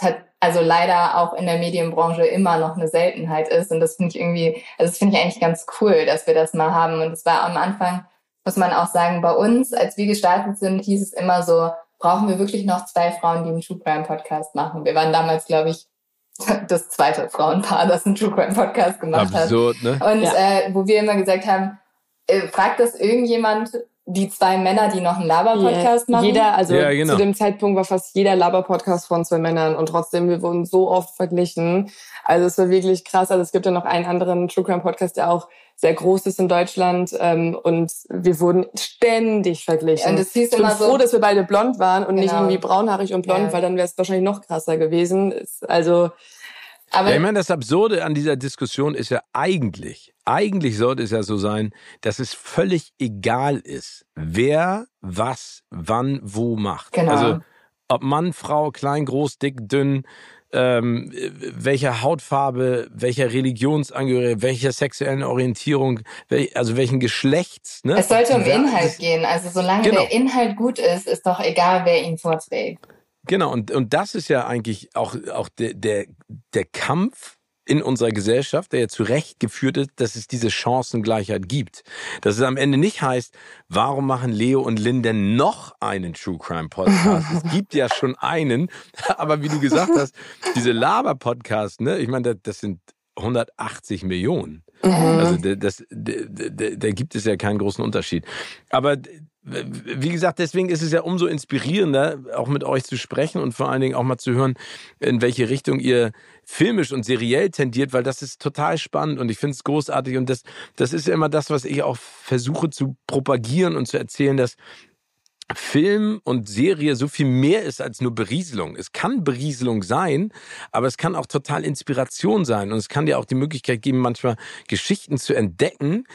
also leider auch in der Medienbranche immer noch eine Seltenheit ist. Und das finde ich irgendwie, also das finde ich eigentlich ganz cool, dass wir das mal haben. Und es war am Anfang, muss man auch sagen, bei uns, als wir gestartet sind, hieß es immer so, brauchen wir wirklich noch zwei Frauen, die einen True Crime Podcast machen. Wir waren damals, glaube ich, das zweite Frauenpaar, das einen True Crime Podcast gemacht Absurd, hat. Ne? Und ja. äh, wo wir immer gesagt haben, äh, fragt das irgendjemand, die zwei Männer, die noch einen Laber-Podcast yeah. machen. Jeder, also ja, genau. zu dem Zeitpunkt war fast jeder Laber-Podcast von zwei Männern und trotzdem, wir wurden so oft verglichen. Also es war wirklich krass. Also es gibt ja noch einen anderen True Crime Podcast, der auch sehr groß ist in Deutschland ähm, und wir wurden ständig verglichen. Und es hieß ich bin immer froh, so, dass wir beide blond waren und genau. nicht irgendwie braunhaarig und blond, ja. weil dann wäre es wahrscheinlich noch krasser gewesen. Also aber ja, ich meine, das Absurde an dieser Diskussion ist ja eigentlich, eigentlich sollte es ja so sein, dass es völlig egal ist, wer was, wann, wo macht. Genau. Also ob Mann, Frau, klein, groß, dick, dünn, ähm, welcher Hautfarbe, welcher Religionsangehörigkeit, welcher sexuellen Orientierung, wel, also welchen Geschlechts. Ne? Es sollte um Inhalt gehen. Also solange genau. der Inhalt gut ist, ist doch egal, wer ihn vorträgt. Genau, und, und das ist ja eigentlich auch, auch der, der, der Kampf in unserer Gesellschaft, der ja zu Recht geführt ist, dass es diese Chancengleichheit gibt. Dass es am Ende nicht heißt, warum machen Leo und Lynn denn noch einen True Crime Podcast? es gibt ja schon einen, aber wie du gesagt hast, diese Laber-Podcasts, ne, ich meine, das, das sind 180 Millionen. Mhm. Also das, da gibt es ja keinen großen Unterschied. Aber wie gesagt, deswegen ist es ja umso inspirierender, auch mit euch zu sprechen und vor allen Dingen auch mal zu hören, in welche Richtung ihr filmisch und seriell tendiert, weil das ist total spannend und ich finde es großartig und das, das ist ja immer das, was ich auch versuche zu propagieren und zu erzählen, dass Film und Serie so viel mehr ist als nur Berieselung. Es kann Berieselung sein, aber es kann auch total Inspiration sein. Und es kann dir auch die Möglichkeit geben, manchmal Geschichten zu entdecken,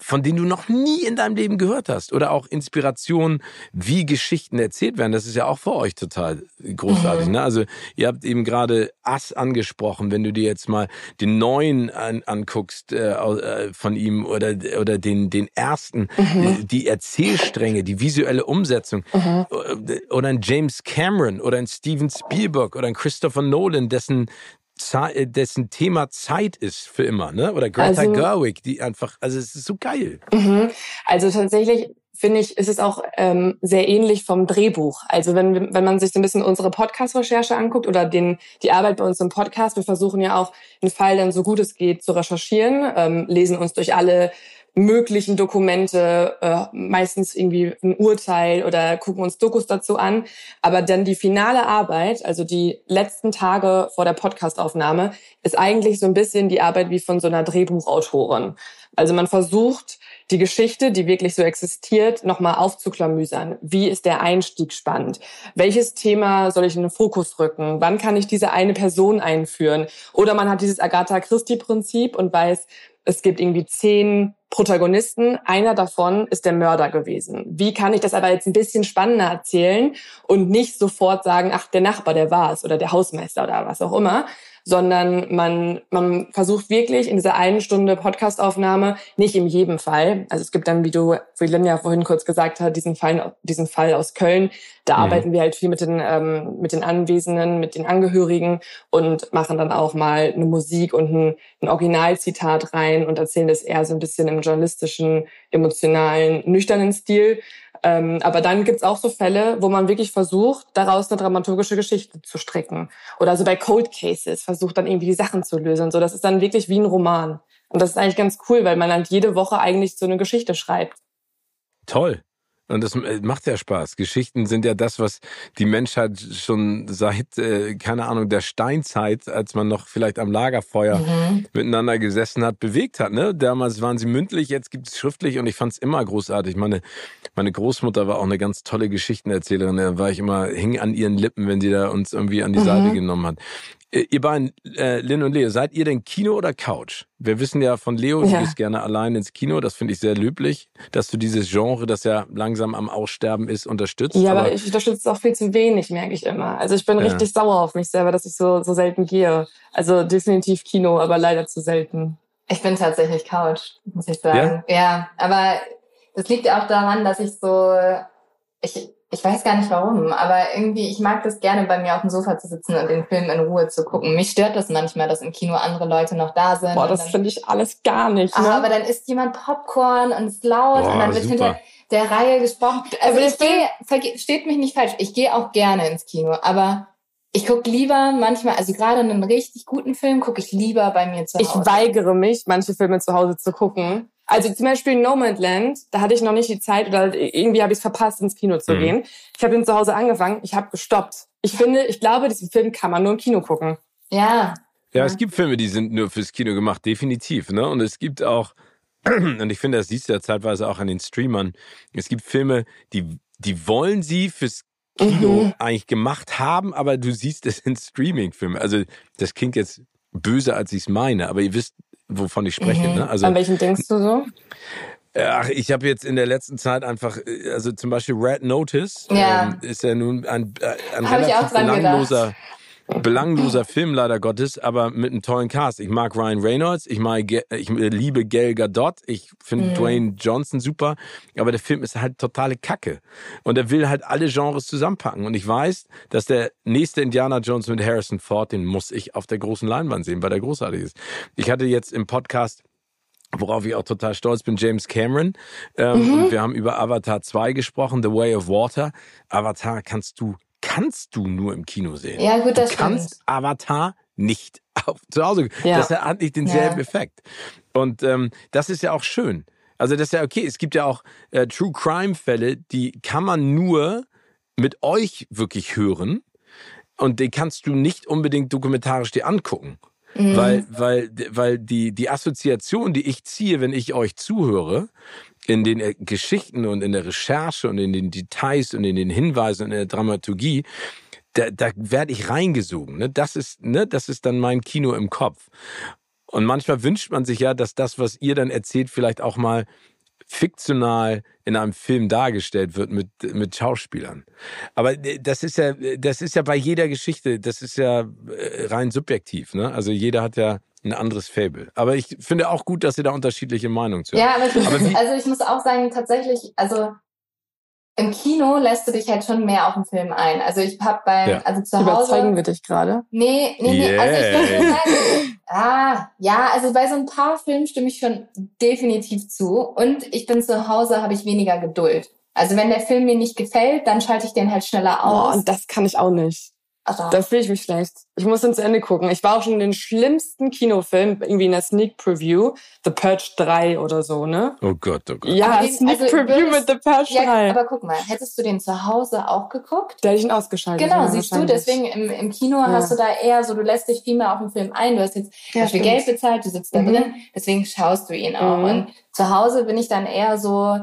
von denen du noch nie in deinem Leben gehört hast. Oder auch Inspiration, wie Geschichten erzählt werden. Das ist ja auch für euch total großartig. Mhm. Ne? Also ihr habt eben gerade Ass angesprochen. Wenn du dir jetzt mal den neuen an, anguckst äh, äh von ihm oder, oder den, den ersten, mhm. die Erzählstränge, die visuelle Umsetzung. Mhm. Äh, oder ein James Cameron oder ein Steven Spielberg oder ein Christopher Nolan, dessen dessen Thema Zeit ist für immer, ne? Oder Greta also, Gerwig, die einfach, also es ist so geil. Mhm. Also tatsächlich finde ich, ist es auch ähm, sehr ähnlich vom Drehbuch. Also wenn, wenn man sich so ein bisschen unsere Podcast-Recherche anguckt oder den, die Arbeit bei uns im Podcast, wir versuchen ja auch den Fall dann so gut es geht zu recherchieren, ähm, lesen uns durch alle möglichen Dokumente, äh, meistens irgendwie ein Urteil oder gucken uns Dokus dazu an. Aber dann die finale Arbeit, also die letzten Tage vor der Podcastaufnahme, ist eigentlich so ein bisschen die Arbeit wie von so einer Drehbuchautorin. Also man versucht, die Geschichte, die wirklich so existiert, nochmal aufzuklamüsern. Wie ist der Einstieg spannend? Welches Thema soll ich in den Fokus rücken? Wann kann ich diese eine Person einführen? Oder man hat dieses Agatha Christie-Prinzip und weiß, es gibt irgendwie zehn Protagonisten. Einer davon ist der Mörder gewesen. Wie kann ich das aber jetzt ein bisschen spannender erzählen und nicht sofort sagen, ach, der Nachbar, der war es oder der Hausmeister oder was auch immer, sondern man, man versucht wirklich in dieser einen Stunde Podcastaufnahme, nicht in jedem Fall, also es gibt dann, wie du, wie Lynn ja vorhin kurz gesagt hat, diesen Fall, diesen Fall aus Köln, da mhm. arbeiten wir halt viel mit den, ähm, mit den Anwesenden, mit den Angehörigen und machen dann auch mal eine Musik und ein, ein Originalzitat rein und erzählen das eher so ein bisschen im journalistischen, emotionalen, nüchternen Stil. Ähm, aber dann gibt's auch so Fälle, wo man wirklich versucht, daraus eine dramaturgische Geschichte zu stricken. Oder so bei Cold Cases versucht dann irgendwie die Sachen zu lösen. So, das ist dann wirklich wie ein Roman. Und das ist eigentlich ganz cool, weil man dann jede Woche eigentlich so eine Geschichte schreibt. Toll. Und das äh, macht ja Spaß. Geschichten sind ja das, was die Menschheit schon seit, äh, keine Ahnung, der Steinzeit, als man noch vielleicht am Lagerfeuer mhm. miteinander gesessen hat, bewegt hat. Ne? Damals waren sie mündlich, jetzt gibt es schriftlich und ich fand es immer großartig. Meine, meine Großmutter war auch eine ganz tolle Geschichtenerzählerin. Da war ich immer, hing an ihren Lippen, wenn sie da uns irgendwie an die mhm. Seite genommen hat. Äh, ihr beiden, äh, Lynn und Leo, seid ihr denn Kino oder Couch? Wir wissen ja von Leo, du gehst gerne allein ins Kino. Das finde ich sehr löblich, dass du dieses Genre, das ja langsam am Aussterben ist, unterstützt. Ja, aber, aber ich unterstütze es auch viel zu wenig, merke ich immer. Also ich bin ja. richtig sauer auf mich selber, dass ich so, so selten gehe. Also definitiv Kino, aber leider zu selten. Ich bin tatsächlich Couch, muss ich sagen. Ja, ja aber das liegt auch daran, dass ich so, ich, ich weiß gar nicht warum, aber irgendwie, ich mag das gerne bei mir auf dem Sofa zu sitzen und den Film in Ruhe zu gucken. Mich stört das manchmal, dass im Kino andere Leute noch da sind. Boah, das finde ich alles gar nicht. Ne? Ach, aber dann isst jemand Popcorn und ist laut Boah, und dann wird super. hinter der Reihe gesprochen. Also ich gehe, versteht mich nicht falsch, ich gehe auch gerne ins Kino, aber ich gucke lieber manchmal, also gerade einen richtig guten Film gucke ich lieber bei mir zu Hause. Ich weigere mich, manche Filme zu Hause zu gucken also zum Beispiel No Man's Land, da hatte ich noch nicht die Zeit oder irgendwie habe ich es verpasst, ins Kino zu mhm. gehen. Ich habe ihn zu Hause angefangen, ich habe gestoppt. Ich finde, ich glaube, diesen Film kann man nur im Kino gucken. Ja. Ja, es gibt Filme, die sind nur fürs Kino gemacht, definitiv. Ne? Und es gibt auch, und ich finde, das siehst du ja zeitweise auch an den Streamern, es gibt Filme, die, die wollen sie fürs Kino mhm. eigentlich gemacht haben, aber du siehst es in Streaming-Filmen. Also das klingt jetzt böse, als ich es meine, aber ihr wisst, wovon ich spreche. Mhm. Ne? Also, An welchen denkst du so? Ach, ich habe jetzt in der letzten Zeit einfach, also zum Beispiel Red Notice ja. ähm, ist ja nun ein, äh, ein relativ belangloser, belangloser Film leider Gottes, aber mit einem tollen Cast. Ich mag Ryan Reynolds, ich mag, ich liebe Gail Gadot, ich finde mhm. Dwayne Johnson super, aber der Film ist halt totale Kacke und er will halt alle Genres zusammenpacken und ich weiß, dass der nächste Indiana Jones mit Harrison Ford, den muss ich auf der großen Leinwand sehen, weil der großartig ist. Ich hatte jetzt im Podcast worauf ich auch total stolz bin, James Cameron. Ähm, mhm. Wir haben über Avatar 2 gesprochen, The Way of Water. Avatar kannst du, kannst du nur im Kino sehen. Ja, gut, das du kannst stimmt. Avatar nicht auf, zu Hause. Ja. Das hat nicht denselben ja. Effekt. Und ähm, das ist ja auch schön. Also das ist ja okay. Es gibt ja auch äh, True Crime Fälle, die kann man nur mit euch wirklich hören. Und die kannst du nicht unbedingt dokumentarisch dir angucken. Mhm. Weil, weil, weil die, die Assoziation, die ich ziehe, wenn ich euch zuhöre, in den äh, Geschichten und in der Recherche und in den Details und in den Hinweisen und in der Dramaturgie, da, da werde ich reingesogen. Ne? Das ist, ne, das ist dann mein Kino im Kopf. Und manchmal wünscht man sich ja, dass das, was ihr dann erzählt, vielleicht auch mal fiktional in einem Film dargestellt wird mit, mit Schauspielern. Aber äh, das ist ja, das ist ja bei jeder Geschichte, das ist ja äh, rein subjektiv, ne? Also jeder hat ja ein anderes Fable. Aber ich finde auch gut, dass ihr da unterschiedliche Meinungen zu habt. Ja, aber, ich, aber also ich muss auch sagen, tatsächlich, also im Kino lässt du dich halt schon mehr auf den Film ein. Also ich hab beim, ja. also zu Hause. Überzeugen wir dich gerade? Nee, nee, nee. Yeah. Also ich würde sagen, ah, ja, also bei so ein paar Filmen stimme ich schon definitiv zu. Und ich bin zu Hause, habe ich weniger Geduld. Also wenn der Film mir nicht gefällt, dann schalte ich den halt schneller aus. Oh, und das kann ich auch nicht. Also, da fühle ich mich schlecht. Ich muss ins Ende gucken. Ich war auch schon in den schlimmsten Kinofilm, irgendwie in der Sneak Preview, The Purge 3 oder so, ne? Oh Gott, oh Gott. Ja, den, Sneak also Preview mit The Purge ja, 3. Aber guck mal, hättest du den zu Hause auch geguckt? Da hätte ich ihn ausgeschaltet. Genau, siehst du, deswegen im, im Kino ja. hast du da eher so, du lässt dich viel mehr auf den Film ein. Du hast jetzt ja, viel Geld bezahlt, du sitzt da mhm. drin, deswegen schaust du ihn auch. Mhm. Und zu Hause bin ich dann eher so,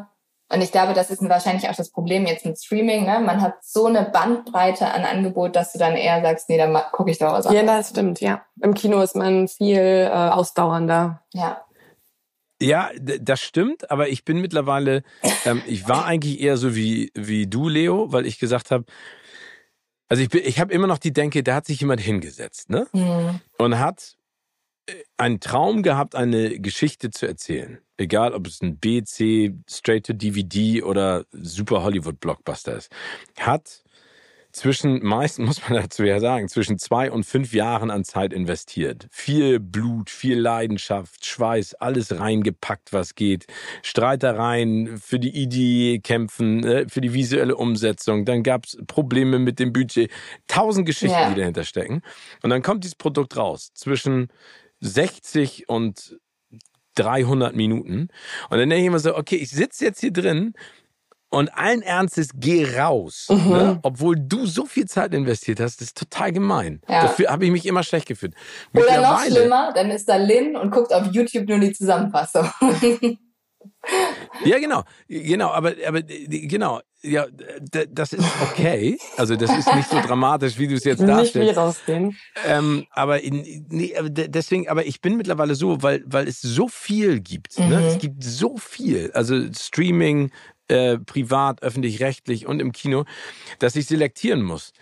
und ich glaube, das ist wahrscheinlich auch das Problem jetzt mit Streaming. Ne? Man hat so eine Bandbreite an Angebot, dass du dann eher sagst, nee, dann gucke ich doch was anderes. Ja, das stimmt, ja. Im Kino ist man viel äh, ausdauernder. Ja. Ja, das stimmt, aber ich bin mittlerweile, ähm, ich war eigentlich eher so wie, wie du, Leo, weil ich gesagt habe, Also ich, ich habe immer noch die Denke, da hat sich jemand hingesetzt, ne? Mhm. Und hat einen Traum gehabt, eine Geschichte zu erzählen. Egal, ob es ein B, C, Straight to DVD oder Super Hollywood Blockbuster ist. Hat zwischen, meist muss man dazu ja sagen, zwischen zwei und fünf Jahren an Zeit investiert. Viel Blut, viel Leidenschaft, Schweiß, alles reingepackt, was geht. Streitereien für die Idee kämpfen, äh, für die visuelle Umsetzung. Dann gab's Probleme mit dem Budget. Tausend Geschichten, ja. die dahinter stecken. Und dann kommt dieses Produkt raus. Zwischen 60 und 300 Minuten. Und dann denke ich immer so, okay, ich sitze jetzt hier drin und allen Ernstes, geh raus. Mhm. Ne? Obwohl du so viel Zeit investiert hast, das ist total gemein. Ja. Dafür habe ich mich immer schlecht gefühlt. Oder noch schlimmer, dann ist da Lynn und guckt auf YouTube nur die Zusammenfassung. ja, genau. Genau, aber, aber genau. Ja, das ist okay. Also das ist nicht so dramatisch, wie du es jetzt darstellst. Nicht wie rausgehen. Ähm, aber, in, nee, deswegen, aber ich bin mittlerweile so, weil, weil es so viel gibt. Mhm. Ne? Es gibt so viel. Also Streaming, äh, privat, öffentlich-rechtlich und im Kino, dass ich selektieren muss.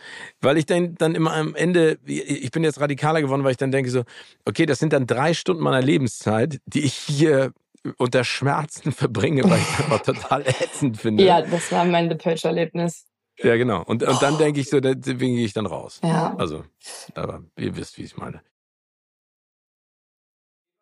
Weil ich dann, dann immer am Ende, ich bin jetzt radikaler geworden, weil ich dann denke so, okay, das sind dann drei Stunden meiner Lebenszeit, die ich hier unter Schmerzen verbringe, weil ich das einfach total ätzend finde. Ja, das war mein The Purge-Erlebnis. Ja, genau. Und, und dann denke ich so, deswegen gehe ich dann raus. Ja. Also, aber ihr wisst, wie ich es meine.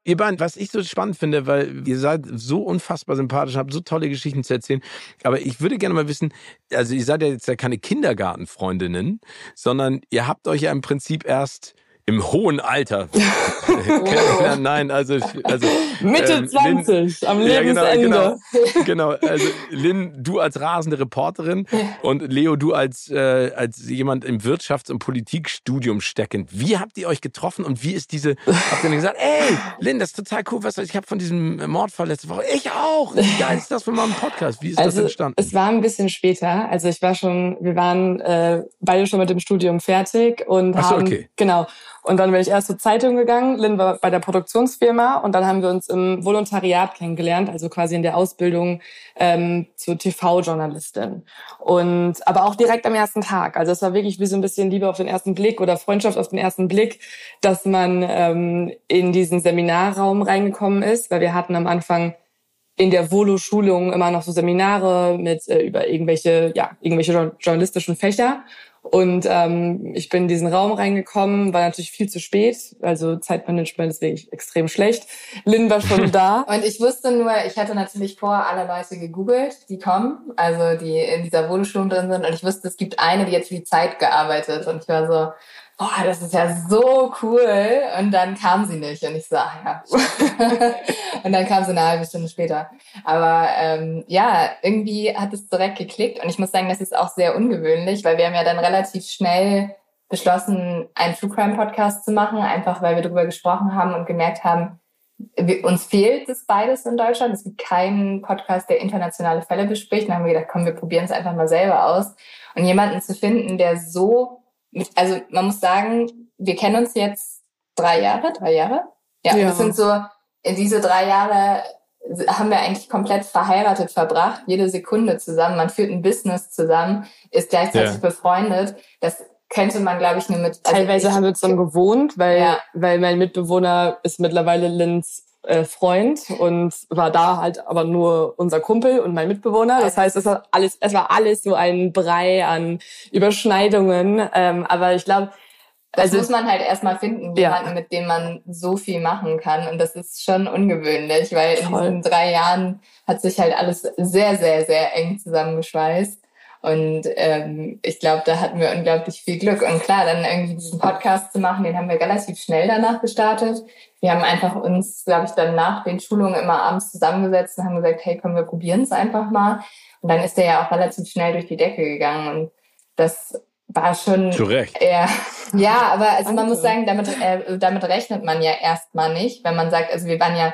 Ihr beiden, was ich so spannend finde, weil ihr seid so unfassbar sympathisch, habt so tolle Geschichten zu erzählen. Aber ich würde gerne mal wissen, also ihr seid ja jetzt ja keine Kindergartenfreundinnen, sondern ihr habt euch ja im Prinzip erst im hohen Alter. oh. Nein, also, also Mitte ähm, 20, Lynn, am Lebensende. Ja, genau, genau, also Lynn, du als rasende Reporterin und Leo, du als, äh, als jemand im Wirtschafts- und Politikstudium steckend. Wie habt ihr euch getroffen und wie ist diese, habt ihr denn gesagt, ey, Lynn, das ist total cool, was ich habe von diesem Mordfall letzte Woche. Ich auch. Wie geil ist das für meinen Podcast? Wie ist also, das entstanden? Es war ein bisschen später. Also ich war schon, wir waren äh, beide schon mit dem Studium fertig und Ach so, haben okay. genau und dann bin ich erst zur Zeitung gegangen, Lynn war bei der Produktionsfirma und dann haben wir uns im Volontariat kennengelernt, also quasi in der Ausbildung ähm, zur TV-Journalistin. Und aber auch direkt am ersten Tag. Also es war wirklich wie so ein bisschen Liebe auf den ersten Blick oder Freundschaft auf den ersten Blick, dass man ähm, in diesen Seminarraum reingekommen ist, weil wir hatten am Anfang in der Volo-Schulung immer noch so Seminare mit äh, über irgendwelche, ja, irgendwelche journalistischen Fächer. Und ähm, ich bin in diesen Raum reingekommen, war natürlich viel zu spät. Also Zeitmanagement ist wirklich extrem schlecht. Lynn war schon da. und ich wusste nur, ich hatte natürlich vor alle Leute gegoogelt, die kommen, also die in dieser Wohnschule drin sind. Und ich wusste, es gibt eine, die jetzt für die Zeit gearbeitet. Und ich war so, oh, das ist ja so cool. Und dann kam sie nicht. Und ich so, ach ja. und dann kam sie eine halbe Stunde später. Aber ähm, ja, irgendwie hat es direkt geklickt. Und ich muss sagen, das ist auch sehr ungewöhnlich, weil wir haben ja dann relativ schnell beschlossen, einen True Crime Podcast zu machen, einfach weil wir darüber gesprochen haben und gemerkt haben, uns fehlt das beides in Deutschland. Es gibt keinen Podcast, der internationale Fälle bespricht. Dann haben wir gedacht, komm, wir probieren es einfach mal selber aus. Und jemanden zu finden, der so also man muss sagen, wir kennen uns jetzt drei Jahre, drei Jahre. Ja, ja. das sind so, in diese drei Jahre haben wir eigentlich komplett verheiratet verbracht, jede Sekunde zusammen. Man führt ein Business zusammen, ist gleichzeitig ja. befreundet. Das könnte man, glaube ich, nur mit. Also Teilweise ich, haben wir zusammen gewohnt, weil, ja. weil mein Mitbewohner ist mittlerweile Linz äh, Freund und war da halt aber nur unser Kumpel und mein Mitbewohner. Das heißt, es war alles, es war alles so ein Brei an Überschneidungen. Ähm, aber ich glaube, das also, muss man halt erstmal finden, jemanden, ja. mit dem man so viel machen kann. Und das ist schon ungewöhnlich, weil Toll. in diesen drei Jahren hat sich halt alles sehr, sehr, sehr eng zusammengeschweißt. Und ähm, ich glaube, da hatten wir unglaublich viel Glück. Und klar, dann irgendwie diesen Podcast zu machen, den haben wir relativ schnell danach gestartet. Wir haben einfach uns, glaube ich, dann nach den Schulungen immer abends zusammengesetzt und haben gesagt, hey, komm, wir probieren es einfach mal. Und dann ist der ja auch relativ schnell durch die Decke gegangen. Und das war schon Zu Recht. eher. Ja, aber also man muss sagen, damit, äh, damit rechnet man ja erstmal nicht, wenn man sagt, also wir waren ja,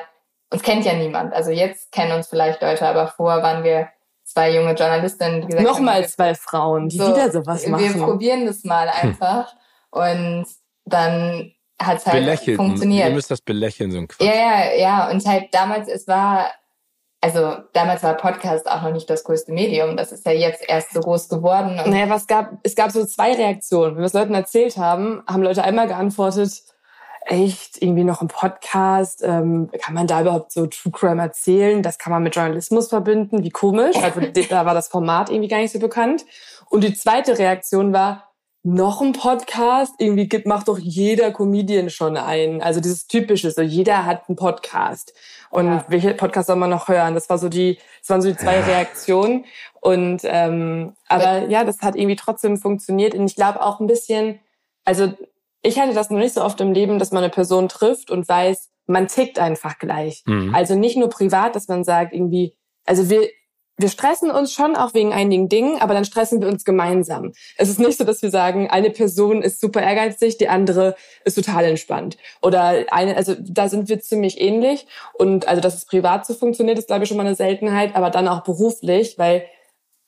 uns kennt ja niemand. Also jetzt kennen uns vielleicht Leute, aber vorher waren wir zwei junge Journalistinnen, die gesagt Nochmal zwei Frauen, die so, wieder sowas machen. Wir probieren das mal einfach. Und dann hat es halt Belächeln. funktioniert. Ihr müsst das belächeln, so ein Quatsch. Ja, ja, ja. Und halt damals, es war, also damals war Podcast auch noch nicht das größte Medium. Das ist ja jetzt erst so groß geworden. naja, was gab, es gab so zwei Reaktionen. Wenn wir es Leuten erzählt haben, haben Leute einmal geantwortet, echt, irgendwie noch ein Podcast, ähm, kann man da überhaupt so True Crime erzählen? Das kann man mit Journalismus verbinden, wie komisch. Also da war das Format irgendwie gar nicht so bekannt. Und die zweite Reaktion war, noch ein Podcast? Irgendwie gibt, macht doch jeder Comedian schon einen. Also dieses typische, so jeder hat einen Podcast. Und ja. welche Podcast soll man noch hören? Das war so die, das waren so die zwei ja. Reaktionen. Und ähm, aber ja, das hat irgendwie trotzdem funktioniert. Und ich glaube auch ein bisschen, also ich hatte das noch nicht so oft im Leben, dass man eine Person trifft und weiß, man tickt einfach gleich. Mhm. Also nicht nur privat, dass man sagt, irgendwie, also wir, wir stressen uns schon auch wegen einigen Dingen, aber dann stressen wir uns gemeinsam. Es ist nicht so, dass wir sagen, eine Person ist super ehrgeizig, die andere ist total entspannt. Oder eine, also da sind wir ziemlich ähnlich. Und also, dass es privat so funktioniert, ist, glaube ich, schon mal eine Seltenheit, aber dann auch beruflich, weil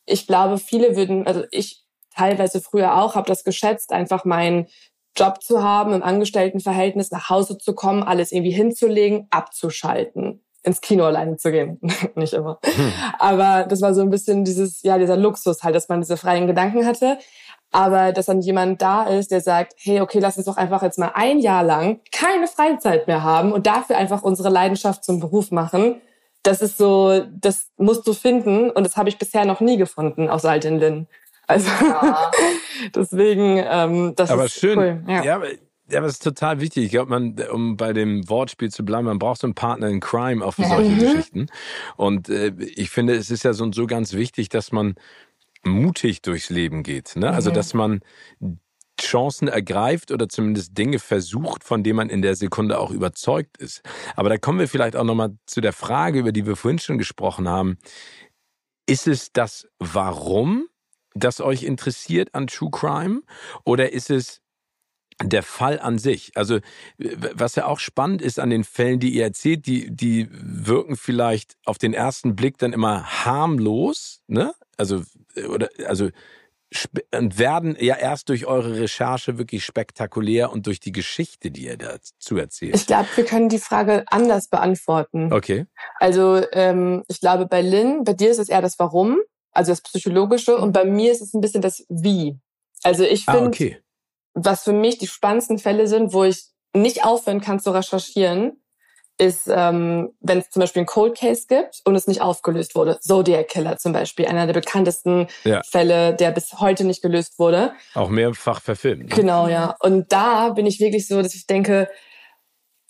ich glaube, viele würden, also ich teilweise früher auch, habe das geschätzt, einfach meinen Job zu haben, im Angestelltenverhältnis nach Hause zu kommen, alles irgendwie hinzulegen, abzuschalten ins Kino alleine zu gehen. Nicht immer. Hm. Aber das war so ein bisschen dieses, ja, dieser Luxus halt, dass man diese freien Gedanken hatte. Aber dass dann jemand da ist, der sagt, hey, okay, lass uns doch einfach jetzt mal ein Jahr lang keine Freizeit mehr haben und dafür einfach unsere Leidenschaft zum Beruf machen. Das ist so, das musst du finden und das habe ich bisher noch nie gefunden, außer halt in Lynn. Also ja. deswegen, ähm, das aber ist schön. cool. Ja. ja, ja, aber es ist total wichtig. Ich glaube, man, um bei dem Wortspiel zu bleiben, man braucht so einen Partner in Crime auch für solche mhm. Geschichten. Und äh, ich finde, es ist ja so, so ganz wichtig, dass man mutig durchs Leben geht. Ne? Also, mhm. dass man Chancen ergreift oder zumindest Dinge versucht, von denen man in der Sekunde auch überzeugt ist. Aber da kommen wir vielleicht auch nochmal zu der Frage, über die wir vorhin schon gesprochen haben. Ist es das Warum, das euch interessiert an True Crime? Oder ist es der Fall an sich. Also was ja auch spannend ist an den Fällen, die ihr erzählt, die, die wirken vielleicht auf den ersten Blick dann immer harmlos, ne? Also, oder, also, und werden ja erst durch eure Recherche wirklich spektakulär und durch die Geschichte, die ihr dazu erzählt. Ich glaube, wir können die Frage anders beantworten. Okay. Also ähm, ich glaube, bei Lynn, bei dir ist es eher das Warum, also das Psychologische, und bei mir ist es ein bisschen das Wie. Also ich finde, ah, okay was für mich die spannendsten Fälle sind, wo ich nicht aufhören kann zu recherchieren, ist, ähm, wenn es zum Beispiel einen Cold Case gibt und es nicht aufgelöst wurde. Zodiac Killer zum Beispiel, einer der bekanntesten ja. Fälle, der bis heute nicht gelöst wurde. Auch mehrfach verfilmt. Ne? Genau, ja. Und da bin ich wirklich so, dass ich denke,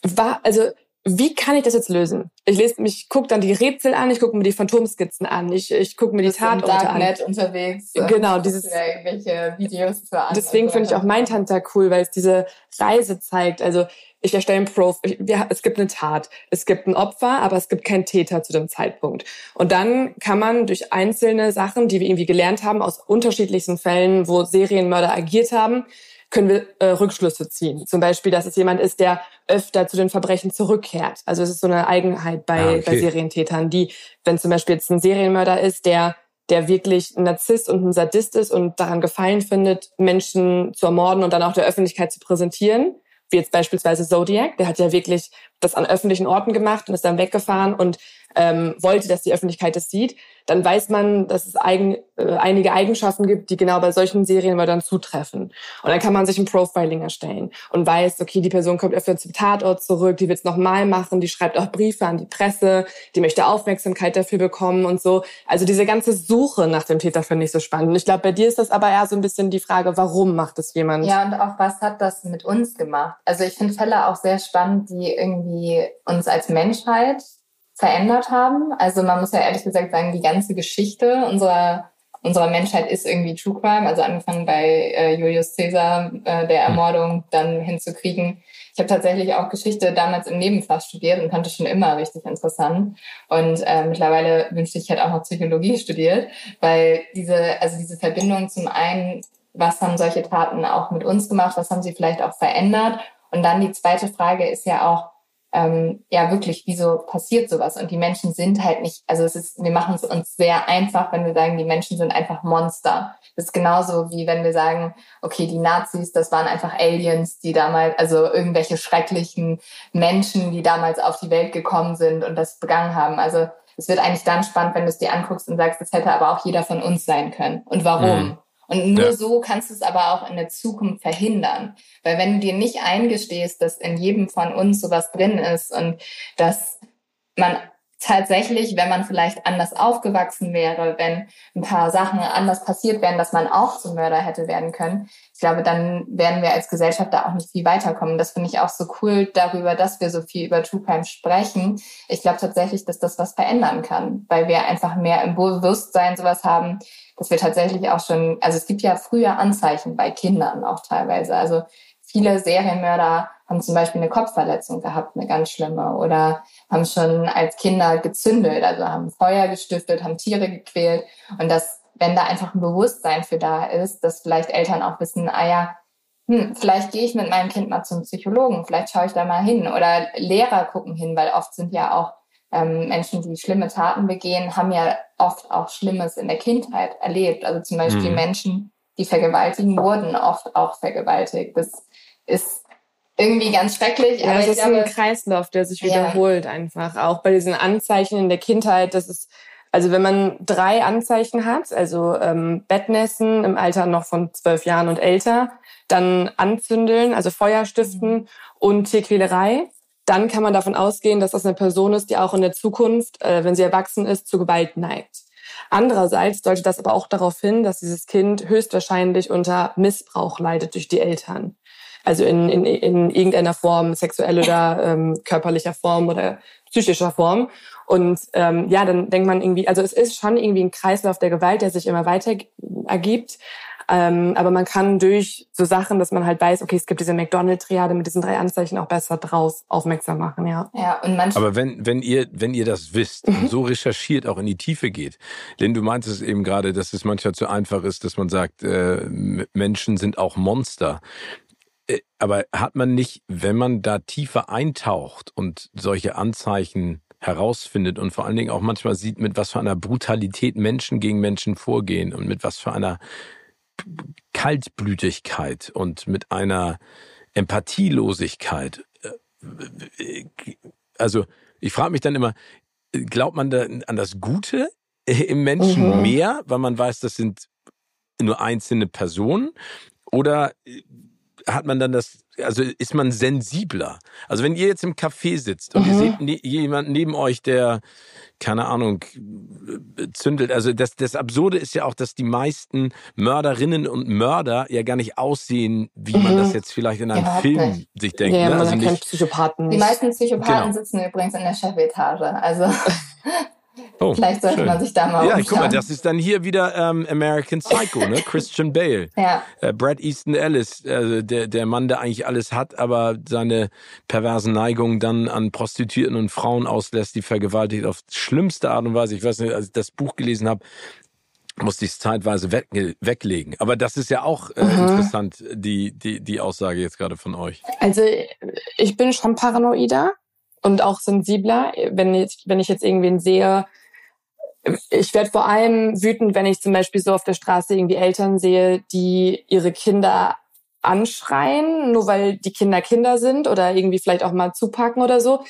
war, also wie kann ich das jetzt lösen? Ich lese mich, gucke dann die Rätsel an, ich gucke mir die Phantomskizzen an, ich, ich gucke mir die Tatorte an. Darknet unterwegs. Genau, dieses. Irgendwelche Videos zu an. Deswegen finde ich auch Mindhunter cool, weil es diese Reise zeigt. Also ich erstelle ein Prof, ich, wir, es gibt eine Tat, es gibt ein Opfer, aber es gibt keinen Täter zu dem Zeitpunkt. Und dann kann man durch einzelne Sachen, die wir irgendwie gelernt haben aus unterschiedlichsten Fällen, wo Serienmörder agiert haben, können wir äh, Rückschlüsse ziehen. Zum Beispiel, dass es jemand ist, der öfter zu den Verbrechen zurückkehrt. Also es ist so eine Eigenheit bei, ah, okay. bei Serientätern, die, wenn zum Beispiel jetzt ein Serienmörder ist, der der wirklich ein Narzisst und ein Sadist ist und daran gefallen findet, Menschen zu ermorden und dann auch der Öffentlichkeit zu präsentieren, wie jetzt beispielsweise Zodiac, der hat ja wirklich das an öffentlichen Orten gemacht und ist dann weggefahren und ähm, wollte, dass die Öffentlichkeit das sieht, dann weiß man, dass es eigen, äh, einige Eigenschaften gibt, die genau bei solchen Serienmördern zutreffen. Und dann kann man sich ein Profiling erstellen und weiß, okay, die Person kommt öfter zum Tatort zurück, die wird es nochmal machen, die schreibt auch Briefe an die Presse, die möchte Aufmerksamkeit dafür bekommen und so. Also diese ganze Suche nach dem Täter finde ich so spannend. Und ich glaube, bei dir ist das aber eher so ein bisschen die Frage, warum macht es jemand? Ja, und auch was hat das mit uns gemacht? Also ich finde Fälle auch sehr spannend, die irgendwie uns als Menschheit verändert haben. Also man muss ja ehrlich gesagt sagen, die ganze Geschichte unserer unserer Menschheit ist irgendwie True Crime, also angefangen bei äh, Julius Caesar, äh, der hm. Ermordung, dann hinzukriegen. Ich habe tatsächlich auch Geschichte damals im Nebenfach studiert und fand es schon immer richtig interessant. Und äh, mittlerweile wünschte ich, hätte auch noch Psychologie studiert, weil diese, also diese Verbindung zum einen, was haben solche Taten auch mit uns gemacht, was haben sie vielleicht auch verändert? Und dann die zweite Frage ist ja auch, ähm, ja wirklich, wieso passiert sowas? Und die Menschen sind halt nicht, also es ist, wir machen es uns sehr einfach, wenn wir sagen, die Menschen sind einfach Monster. Das ist genauso wie wenn wir sagen, okay, die Nazis, das waren einfach Aliens, die damals, also irgendwelche schrecklichen Menschen, die damals auf die Welt gekommen sind und das begangen haben. Also es wird eigentlich dann spannend, wenn du es dir anguckst und sagst, das hätte aber auch jeder von uns sein können. Und warum? Mhm. Und nur ja. so kannst du es aber auch in der Zukunft verhindern. Weil wenn du dir nicht eingestehst, dass in jedem von uns sowas drin ist und dass man tatsächlich, wenn man vielleicht anders aufgewachsen wäre, wenn ein paar Sachen anders passiert wären, dass man auch zum Mörder hätte werden können, ich glaube, dann werden wir als Gesellschaft da auch nicht viel weiterkommen. Das finde ich auch so cool darüber, dass wir so viel über True Crime sprechen. Ich glaube tatsächlich, dass das was verändern kann, weil wir einfach mehr im Bewusstsein sowas haben, dass wir tatsächlich auch schon, also es gibt ja früher Anzeichen bei Kindern auch teilweise. Also viele Serienmörder haben zum Beispiel eine Kopfverletzung gehabt, eine ganz schlimme, oder haben schon als Kinder gezündelt, also haben Feuer gestiftet, haben Tiere gequält. Und dass, wenn da einfach ein Bewusstsein für da ist, dass vielleicht Eltern auch wissen, ah ja, hm, vielleicht gehe ich mit meinem Kind mal zum Psychologen, vielleicht schaue ich da mal hin. Oder Lehrer gucken hin, weil oft sind ja auch ähm, Menschen, die schlimme Taten begehen, haben ja oft auch Schlimmes in der Kindheit erlebt. Also zum Beispiel mhm. Menschen, die vergewaltigen, wurden oft auch vergewaltigt. Das ist irgendwie ganz schrecklich. Ja, es ist glaube, ein Kreislauf, der sich wiederholt ja. einfach. Auch bei diesen Anzeichen in der Kindheit, das ist, also wenn man drei Anzeichen hat, also ähm, Bettnässen im Alter noch von zwölf Jahren und älter, dann Anzündeln, also Feuer stiften mhm. und Tierquälerei, dann kann man davon ausgehen, dass das eine Person ist, die auch in der Zukunft, äh, wenn sie erwachsen ist, zu Gewalt neigt. Andererseits deutet das aber auch darauf hin, dass dieses Kind höchstwahrscheinlich unter Missbrauch leidet durch die Eltern. Also in, in, in irgendeiner Form, sexuell oder ähm, körperlicher Form oder psychischer Form. Und ähm, ja, dann denkt man irgendwie, also es ist schon irgendwie ein Kreislauf der Gewalt, der sich immer weiter ergibt. Ähm, aber man kann durch so Sachen, dass man halt weiß, okay, es gibt diese McDonald-Triade mit diesen drei Anzeichen auch besser draus aufmerksam machen, ja. Ja, und manchmal. Aber wenn, wenn ihr, wenn ihr das wisst und so recherchiert, auch in die Tiefe geht, denn du meintest eben gerade, dass es manchmal zu einfach ist, dass man sagt, äh, Menschen sind auch Monster. Äh, aber hat man nicht, wenn man da tiefer eintaucht und solche Anzeichen herausfindet und vor allen Dingen auch manchmal sieht, mit was für einer Brutalität Menschen gegen Menschen vorgehen und mit was für einer Kaltblütigkeit und mit einer Empathielosigkeit. Äh, also ich frage mich dann immer, glaubt man da an das Gute im Menschen mhm. mehr, weil man weiß, das sind nur einzelne Personen? Oder hat man dann das, also ist man sensibler? Also wenn ihr jetzt im Café sitzt und mhm. ihr seht ne, jemanden neben euch, der, keine Ahnung, zündelt. Also das, das Absurde ist ja auch, dass die meisten Mörderinnen und Mörder ja gar nicht aussehen, wie mhm. man das jetzt vielleicht in einem ja, Film nicht. sich denkt. Ja, ne? also man nicht, Psychopathen. Die meisten Psychopathen genau. sitzen übrigens in der Chefetage. Also Oh, Vielleicht sollte schön. man sich da mal Ja, umschauen. guck mal, das ist dann hier wieder ähm, American Psycho, ne? Christian Bale. ja. Äh, Brad Easton Ellis, äh, der, der Mann, der eigentlich alles hat, aber seine perversen Neigungen dann an Prostituierten und Frauen auslässt, die vergewaltigt auf schlimmste Art und Weise. Ich weiß nicht, als ich das Buch gelesen habe, musste ich es zeitweise weg, weglegen. Aber das ist ja auch äh, mhm. interessant, die, die, die Aussage jetzt gerade von euch. Also ich bin schon paranoider und auch sensibler, wenn ich, wenn ich jetzt irgendwen sehe. Ich werde vor allem wütend, wenn ich zum Beispiel so auf der Straße irgendwie Eltern sehe, die ihre Kinder anschreien, nur weil die Kinder Kinder sind oder irgendwie vielleicht auch mal zupacken oder so.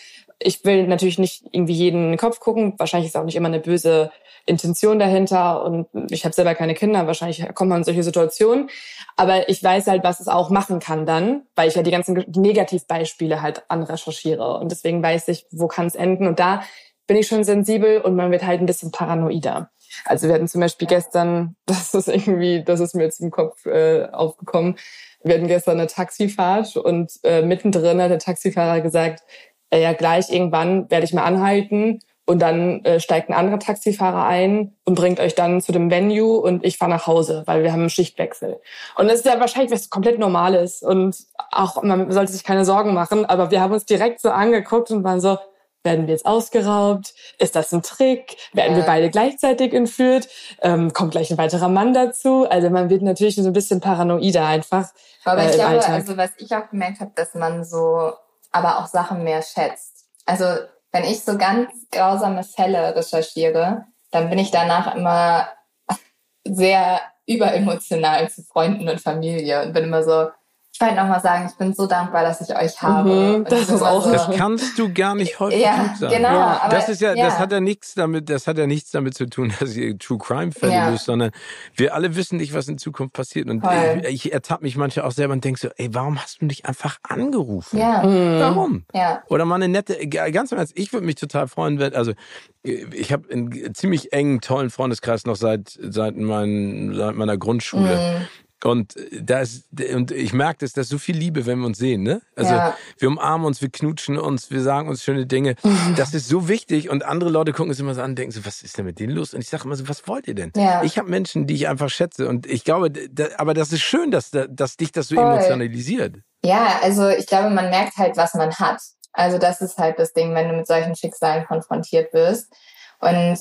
Ich will natürlich nicht irgendwie jeden in den Kopf gucken. Wahrscheinlich ist auch nicht immer eine böse Intention dahinter und ich habe selber keine Kinder, wahrscheinlich kommt man in solche Situationen. Aber ich weiß halt, was es auch machen kann dann, weil ich ja die ganzen Negativbeispiele halt anrecherchiere. Und deswegen weiß ich, wo kann es enden. Und da bin ich schon sensibel und man wird halt ein bisschen paranoider. Also wir hatten zum Beispiel gestern, das ist irgendwie, das ist mir jetzt im Kopf äh, aufgekommen, wir hatten gestern eine Taxifahrt und äh, mittendrin hat der Taxifahrer gesagt, äh, ja gleich irgendwann werde ich mal anhalten und dann äh, steigt ein anderer Taxifahrer ein und bringt euch dann zu dem Venue und ich fahre nach Hause, weil wir haben einen Schichtwechsel. Und das ist ja wahrscheinlich was komplett Normales und auch man sollte sich keine Sorgen machen, aber wir haben uns direkt so angeguckt und waren so, werden wir jetzt ausgeraubt? Ist das ein Trick? Werden ja. wir beide gleichzeitig entführt? Ähm, kommt gleich ein weiterer Mann dazu? Also man wird natürlich so ein bisschen paranoider einfach. Aber äh, ich glaube, also was ich auch gemerkt habe, dass man so aber auch Sachen mehr schätzt. Also wenn ich so ganz grausame Fälle recherchiere, dann bin ich danach immer sehr überemotional zu Freunden und Familie und bin immer so, ich wollte nochmal sagen, ich bin so dankbar, dass ich euch habe. Mhm, das ist auch. Das kannst du gar nicht häufig ja, sagen. Genau, ja. Aber, das ist ja, ja, das hat ja nichts damit, das hat ja nichts damit zu tun, dass ihr True Crime Fälle ja. löst, sondern wir alle wissen nicht, was in Zukunft passiert. Und ich, ich ertappe mich manchmal auch selber und denke so, ey, warum hast du mich einfach angerufen? Ja. Mhm. Warum? Ja. Oder mal eine nette, ganz im Ernst, ich würde mich total freuen, wenn, also ich habe einen ziemlich engen, tollen Freundeskreis noch seit seit, mein, seit meiner Grundschule. Mhm. Und da ist, und ich merke, dass das so viel Liebe, wenn wir uns sehen, ne? Also ja. wir umarmen uns, wir knutschen uns, wir sagen uns schöne Dinge. Das ist so wichtig. Und andere Leute gucken es immer so an und denken so, was ist denn mit denen los? Und ich sage immer so, was wollt ihr denn? Ja. Ich habe Menschen, die ich einfach schätze. Und ich glaube, da, aber das ist schön, dass, dass dich das so Voll. emotionalisiert. Ja, also ich glaube, man merkt halt, was man hat. Also das ist halt das Ding, wenn du mit solchen Schicksalen konfrontiert wirst. Und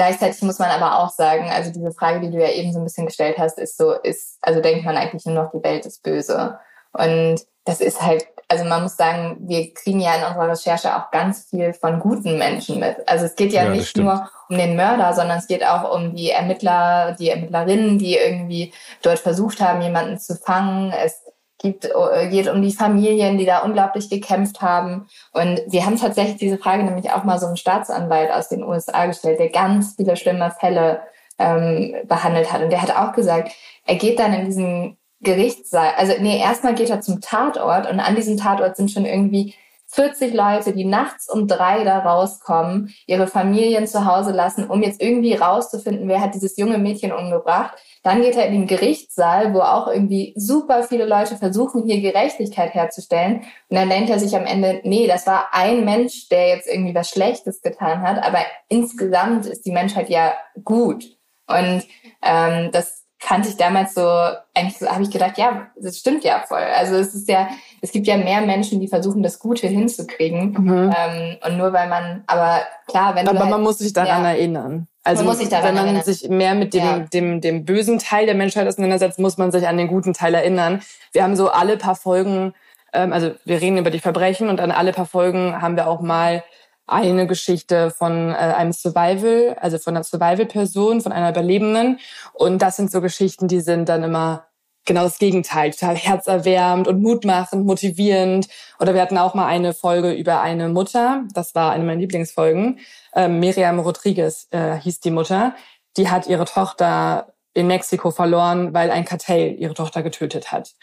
Gleichzeitig muss man aber auch sagen, also diese Frage, die du ja eben so ein bisschen gestellt hast, ist so, ist, also denkt man eigentlich nur noch, die Welt ist böse. Und das ist halt, also man muss sagen, wir kriegen ja in unserer Recherche auch ganz viel von guten Menschen mit. Also es geht ja, ja nicht nur um den Mörder, sondern es geht auch um die Ermittler, die Ermittlerinnen, die irgendwie dort versucht haben, jemanden zu fangen. Es gibt, äh, geht um die Familien, die da unglaublich gekämpft haben. Und wir haben tatsächlich diese Frage nämlich auch mal so einem Staatsanwalt aus den USA gestellt, der ganz viele schlimme Fälle ähm, behandelt hat. Und der hat auch gesagt, er geht dann in diesen Gerichtssaal, also nee, erstmal geht er zum Tatort und an diesem Tatort sind schon irgendwie 40 Leute, die nachts um drei da rauskommen, ihre Familien zu Hause lassen, um jetzt irgendwie rauszufinden, wer hat dieses junge Mädchen umgebracht. Dann geht er in den Gerichtssaal, wo auch irgendwie super viele Leute versuchen, hier Gerechtigkeit herzustellen. Und dann denkt er sich am Ende, nee, das war ein Mensch, der jetzt irgendwie was Schlechtes getan hat, aber insgesamt ist die Menschheit ja gut. Und ähm, das fand ich damals so, eigentlich so, habe ich gedacht, ja, das stimmt ja voll. Also es ist ja, es gibt ja mehr Menschen, die versuchen, das Gute hinzukriegen. Mhm. Ähm, und nur weil man, aber klar, wenn aber halt, man muss sich daran ja, erinnern. Also man daran wenn man erinnern. sich mehr mit dem, ja. dem, dem bösen Teil der Menschheit auseinandersetzt, muss man sich an den guten Teil erinnern. Wir haben so alle paar Folgen, ähm, also wir reden über die Verbrechen und an alle paar Folgen haben wir auch mal eine Geschichte von äh, einem Survival, also von einer Survival-Person, von einer Überlebenden. Und das sind so Geschichten, die sind dann immer genau das Gegenteil, total herzerwärmend und mutmachend, motivierend. Oder wir hatten auch mal eine Folge über eine Mutter, das war eine meiner Lieblingsfolgen. Ähm, Miriam Rodriguez äh, hieß die Mutter. Die hat ihre Tochter in Mexiko verloren, weil ein Kartell ihre Tochter getötet hat.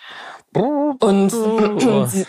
Und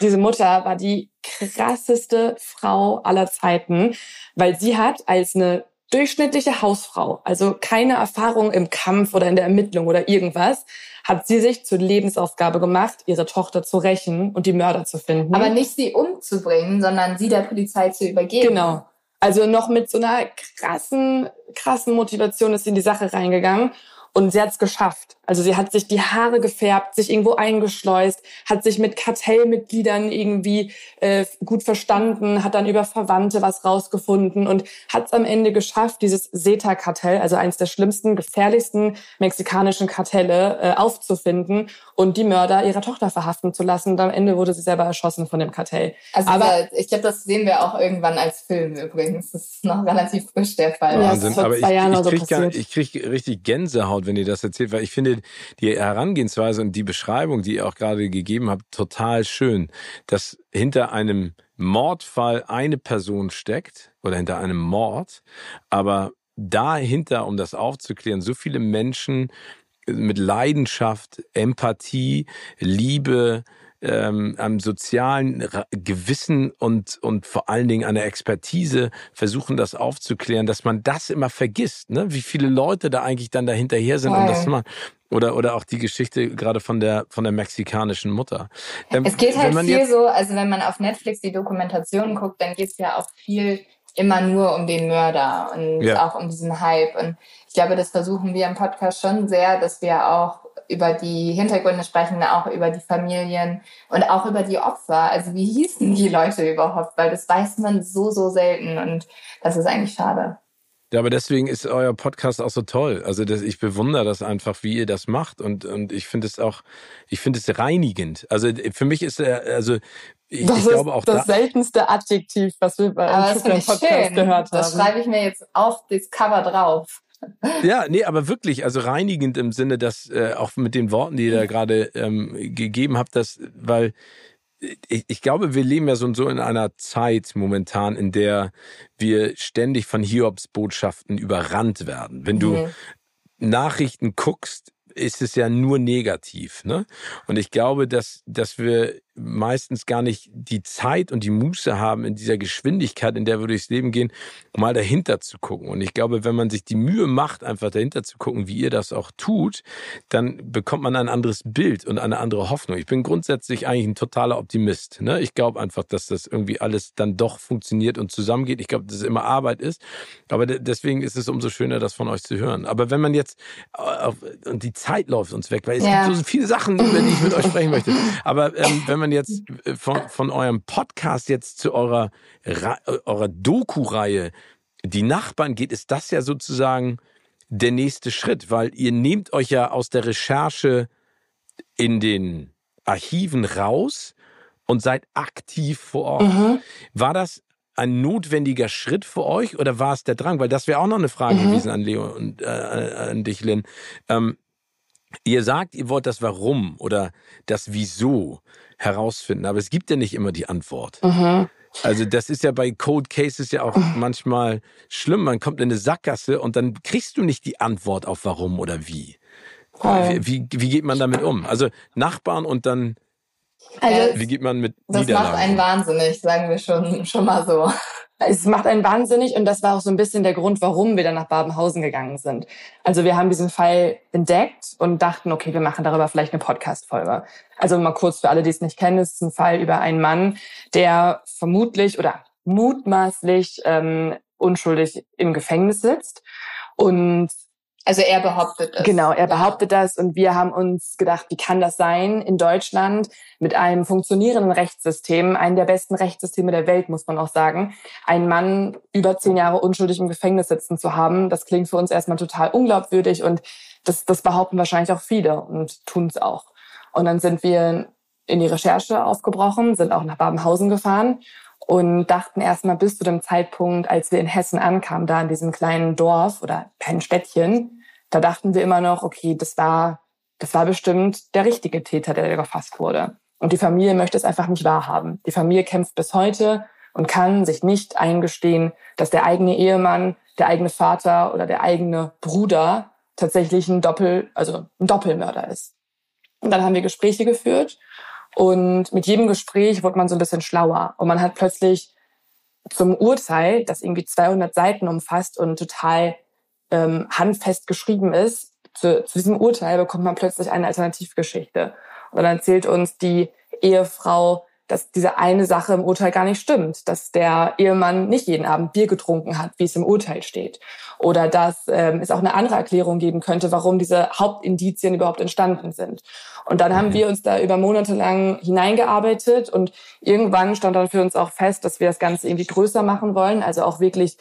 diese Mutter war die krasseste Frau aller Zeiten, weil sie hat als eine durchschnittliche Hausfrau, also keine Erfahrung im Kampf oder in der Ermittlung oder irgendwas, hat sie sich zur Lebensaufgabe gemacht, ihre Tochter zu rächen und die Mörder zu finden. Aber nicht sie umzubringen, sondern sie der Polizei zu übergeben. Genau. Also noch mit so einer krassen, krassen Motivation ist sie in die Sache reingegangen und sie hat es geschafft. Also sie hat sich die Haare gefärbt, sich irgendwo eingeschleust, hat sich mit Kartellmitgliedern irgendwie äh, gut verstanden, hat dann über Verwandte was rausgefunden und hat es am Ende geschafft, dieses SETA-Kartell, also eines der schlimmsten, gefährlichsten mexikanischen Kartelle, äh, aufzufinden und die Mörder ihrer Tochter verhaften zu lassen. Und am Ende wurde sie selber erschossen von dem Kartell. Also Aber ich glaube, das sehen wir auch irgendwann als Film übrigens. Das ist noch relativ frisch der Fall. Wahnsinn. Ja, Aber ich, ich, kriege so krieg richtig Gänsehaut, wenn ihr das erzählt, weil ich finde, die Herangehensweise und die Beschreibung, die ihr auch gerade gegeben habt, total schön, dass hinter einem Mordfall eine Person steckt oder hinter einem Mord, aber dahinter, um das aufzuklären, so viele Menschen mit Leidenschaft, Empathie, Liebe, ähm, am sozialen Gewissen und, und vor allen Dingen an der Expertise versuchen, das aufzuklären, dass man das immer vergisst, ne? wie viele Leute da eigentlich dann dahinterher sind. Und das man, oder, oder auch die Geschichte gerade von der, von der mexikanischen Mutter. Ähm, es geht halt viel so, also wenn man auf Netflix die Dokumentation guckt, dann geht es ja auch viel immer nur um den Mörder und ja. auch um diesen Hype. Und ich glaube, das versuchen wir im Podcast schon sehr, dass wir auch über die Hintergründe sprechen, auch über die Familien und auch über die Opfer. Also wie hießen die Leute überhaupt? Weil das weiß man so, so selten und das ist eigentlich schade. Ja, aber deswegen ist euer Podcast auch so toll. Also das, ich bewundere das einfach, wie ihr das macht und und ich finde es auch, ich finde es reinigend. Also für mich ist er, also ich, das ich glaube auch das da, seltenste Adjektiv, was wir bei einem Podcast schön. gehört haben. Das schreibe ich mir jetzt auf das Cover drauf. Ja, nee, aber wirklich, also reinigend im Sinne, dass äh, auch mit den Worten, die ihr da gerade ähm, gegeben habt, dass, weil ich, ich glaube, wir leben ja so, so in einer Zeit momentan, in der wir ständig von Hiobs Botschaften überrannt werden. Wenn du mhm. Nachrichten guckst, ist es ja nur negativ. Ne? Und ich glaube, dass, dass wir meistens gar nicht die Zeit und die Muße haben, in dieser Geschwindigkeit, in der wir durchs Leben gehen, mal dahinter zu gucken. Und ich glaube, wenn man sich die Mühe macht, einfach dahinter zu gucken, wie ihr das auch tut, dann bekommt man ein anderes Bild und eine andere Hoffnung. Ich bin grundsätzlich eigentlich ein totaler Optimist. Ne? Ich glaube einfach, dass das irgendwie alles dann doch funktioniert und zusammengeht. Ich glaube, dass es immer Arbeit ist. Aber deswegen ist es umso schöner, das von euch zu hören. Aber wenn man jetzt, auf, und die Zeit läuft uns weg, weil es ja. gibt so viele Sachen, über die ich mit euch sprechen möchte. Aber ähm, wenn man man jetzt äh, von, von eurem Podcast jetzt zu eurer, eurer Doku-Reihe Die Nachbarn geht, ist das ja sozusagen der nächste Schritt, weil ihr nehmt euch ja aus der Recherche in den Archiven raus und seid aktiv vor Ort. Mhm. War das ein notwendiger Schritt für euch oder war es der Drang? Weil das wäre auch noch eine Frage mhm. gewesen an Leo und äh, an dich, Lynn. Ähm, ihr sagt, ihr wollt das Warum oder das Wieso herausfinden. Aber es gibt ja nicht immer die Antwort. Mhm. Also das ist ja bei Code Cases ja auch manchmal schlimm. Man kommt in eine Sackgasse und dann kriegst du nicht die Antwort auf warum oder wie. Wie, wie, wie geht man damit um? Also Nachbarn und dann also, wie geht man mit Das macht einen wahnsinnig, sagen wir schon, schon mal so. Es macht einen wahnsinnig und das war auch so ein bisschen der Grund, warum wir dann nach Babenhausen gegangen sind. Also wir haben diesen Fall entdeckt und dachten, okay, wir machen darüber vielleicht eine Podcast-Folge. Also mal kurz für alle, die es nicht kennen, es ist ein Fall über einen Mann, der vermutlich oder mutmaßlich ähm, unschuldig im Gefängnis sitzt und also er behauptet das. Genau, er behauptet das und wir haben uns gedacht, wie kann das sein in Deutschland mit einem funktionierenden Rechtssystem, einem der besten Rechtssysteme der Welt, muss man auch sagen, einen Mann über zehn Jahre unschuldig im Gefängnis sitzen zu haben. Das klingt für uns erstmal total unglaubwürdig und das, das behaupten wahrscheinlich auch viele und tun es auch. Und dann sind wir in die Recherche aufgebrochen, sind auch nach Babenhausen gefahren und dachten erstmal bis zu dem Zeitpunkt, als wir in Hessen ankamen, da in diesem kleinen Dorf oder kleinen Städtchen, da dachten wir immer noch, okay, das war, das war bestimmt der richtige Täter, der gefasst wurde. Und die Familie möchte es einfach nicht wahrhaben. Die Familie kämpft bis heute und kann sich nicht eingestehen, dass der eigene Ehemann, der eigene Vater oder der eigene Bruder tatsächlich ein Doppel, also ein Doppelmörder ist. Und dann haben wir Gespräche geführt und mit jedem Gespräch wurde man so ein bisschen schlauer und man hat plötzlich zum Urteil, das irgendwie 200 Seiten umfasst und total ähm, handfest geschrieben ist, zu, zu diesem Urteil bekommt man plötzlich eine Alternativgeschichte. Und dann erzählt uns die Ehefrau, dass diese eine Sache im Urteil gar nicht stimmt, dass der Ehemann nicht jeden Abend Bier getrunken hat, wie es im Urteil steht. Oder dass ähm, es auch eine andere Erklärung geben könnte, warum diese Hauptindizien überhaupt entstanden sind. Und dann haben mhm. wir uns da über Monate lang hineingearbeitet und irgendwann stand dann für uns auch fest, dass wir das Ganze irgendwie größer machen wollen, also auch wirklich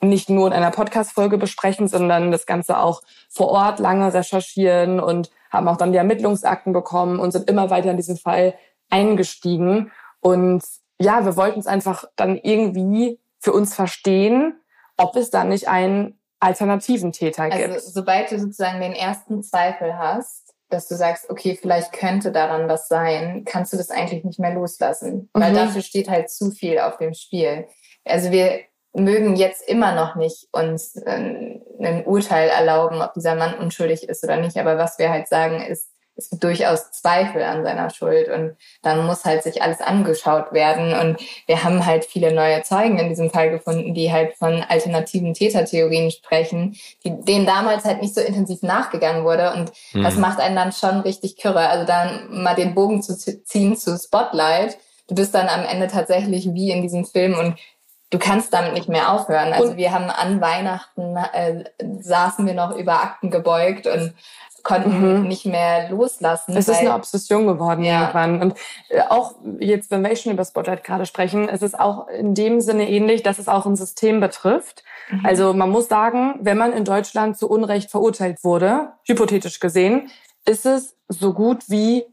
nicht nur in einer Podcast-Folge besprechen, sondern das Ganze auch vor Ort lange recherchieren und haben auch dann die Ermittlungsakten bekommen und sind immer weiter in diesen Fall eingestiegen. Und ja, wir wollten es einfach dann irgendwie für uns verstehen, ob es dann nicht einen alternativen Täter also, gibt. Also sobald du sozusagen den ersten Zweifel hast, dass du sagst, okay, vielleicht könnte daran was sein, kannst du das eigentlich nicht mehr loslassen, weil mhm. dafür steht halt zu viel auf dem Spiel. Also wir mögen jetzt immer noch nicht uns äh, ein Urteil erlauben, ob dieser Mann unschuldig ist oder nicht. Aber was wir halt sagen ist, es gibt durchaus Zweifel an seiner Schuld und dann muss halt sich alles angeschaut werden. Und wir haben halt viele neue Zeugen in diesem Fall gefunden, die halt von alternativen Tätertheorien sprechen, die, denen damals halt nicht so intensiv nachgegangen wurde. Und mhm. das macht einen dann schon richtig kürre. Also dann mal den Bogen zu ziehen zu Spotlight. Du bist dann am Ende tatsächlich wie in diesem Film und du kannst damit nicht mehr aufhören. Also und wir haben an Weihnachten äh, saßen wir noch über Akten gebeugt und konnten mhm. nicht mehr loslassen. Es ist eine Obsession geworden ja. irgendwann. Und äh, auch jetzt, wenn wir schon über Spotlight gerade sprechen, es ist auch in dem Sinne ähnlich, dass es auch ein System betrifft. Mhm. Also man muss sagen, wenn man in Deutschland zu Unrecht verurteilt wurde, hypothetisch gesehen, ist es so gut wie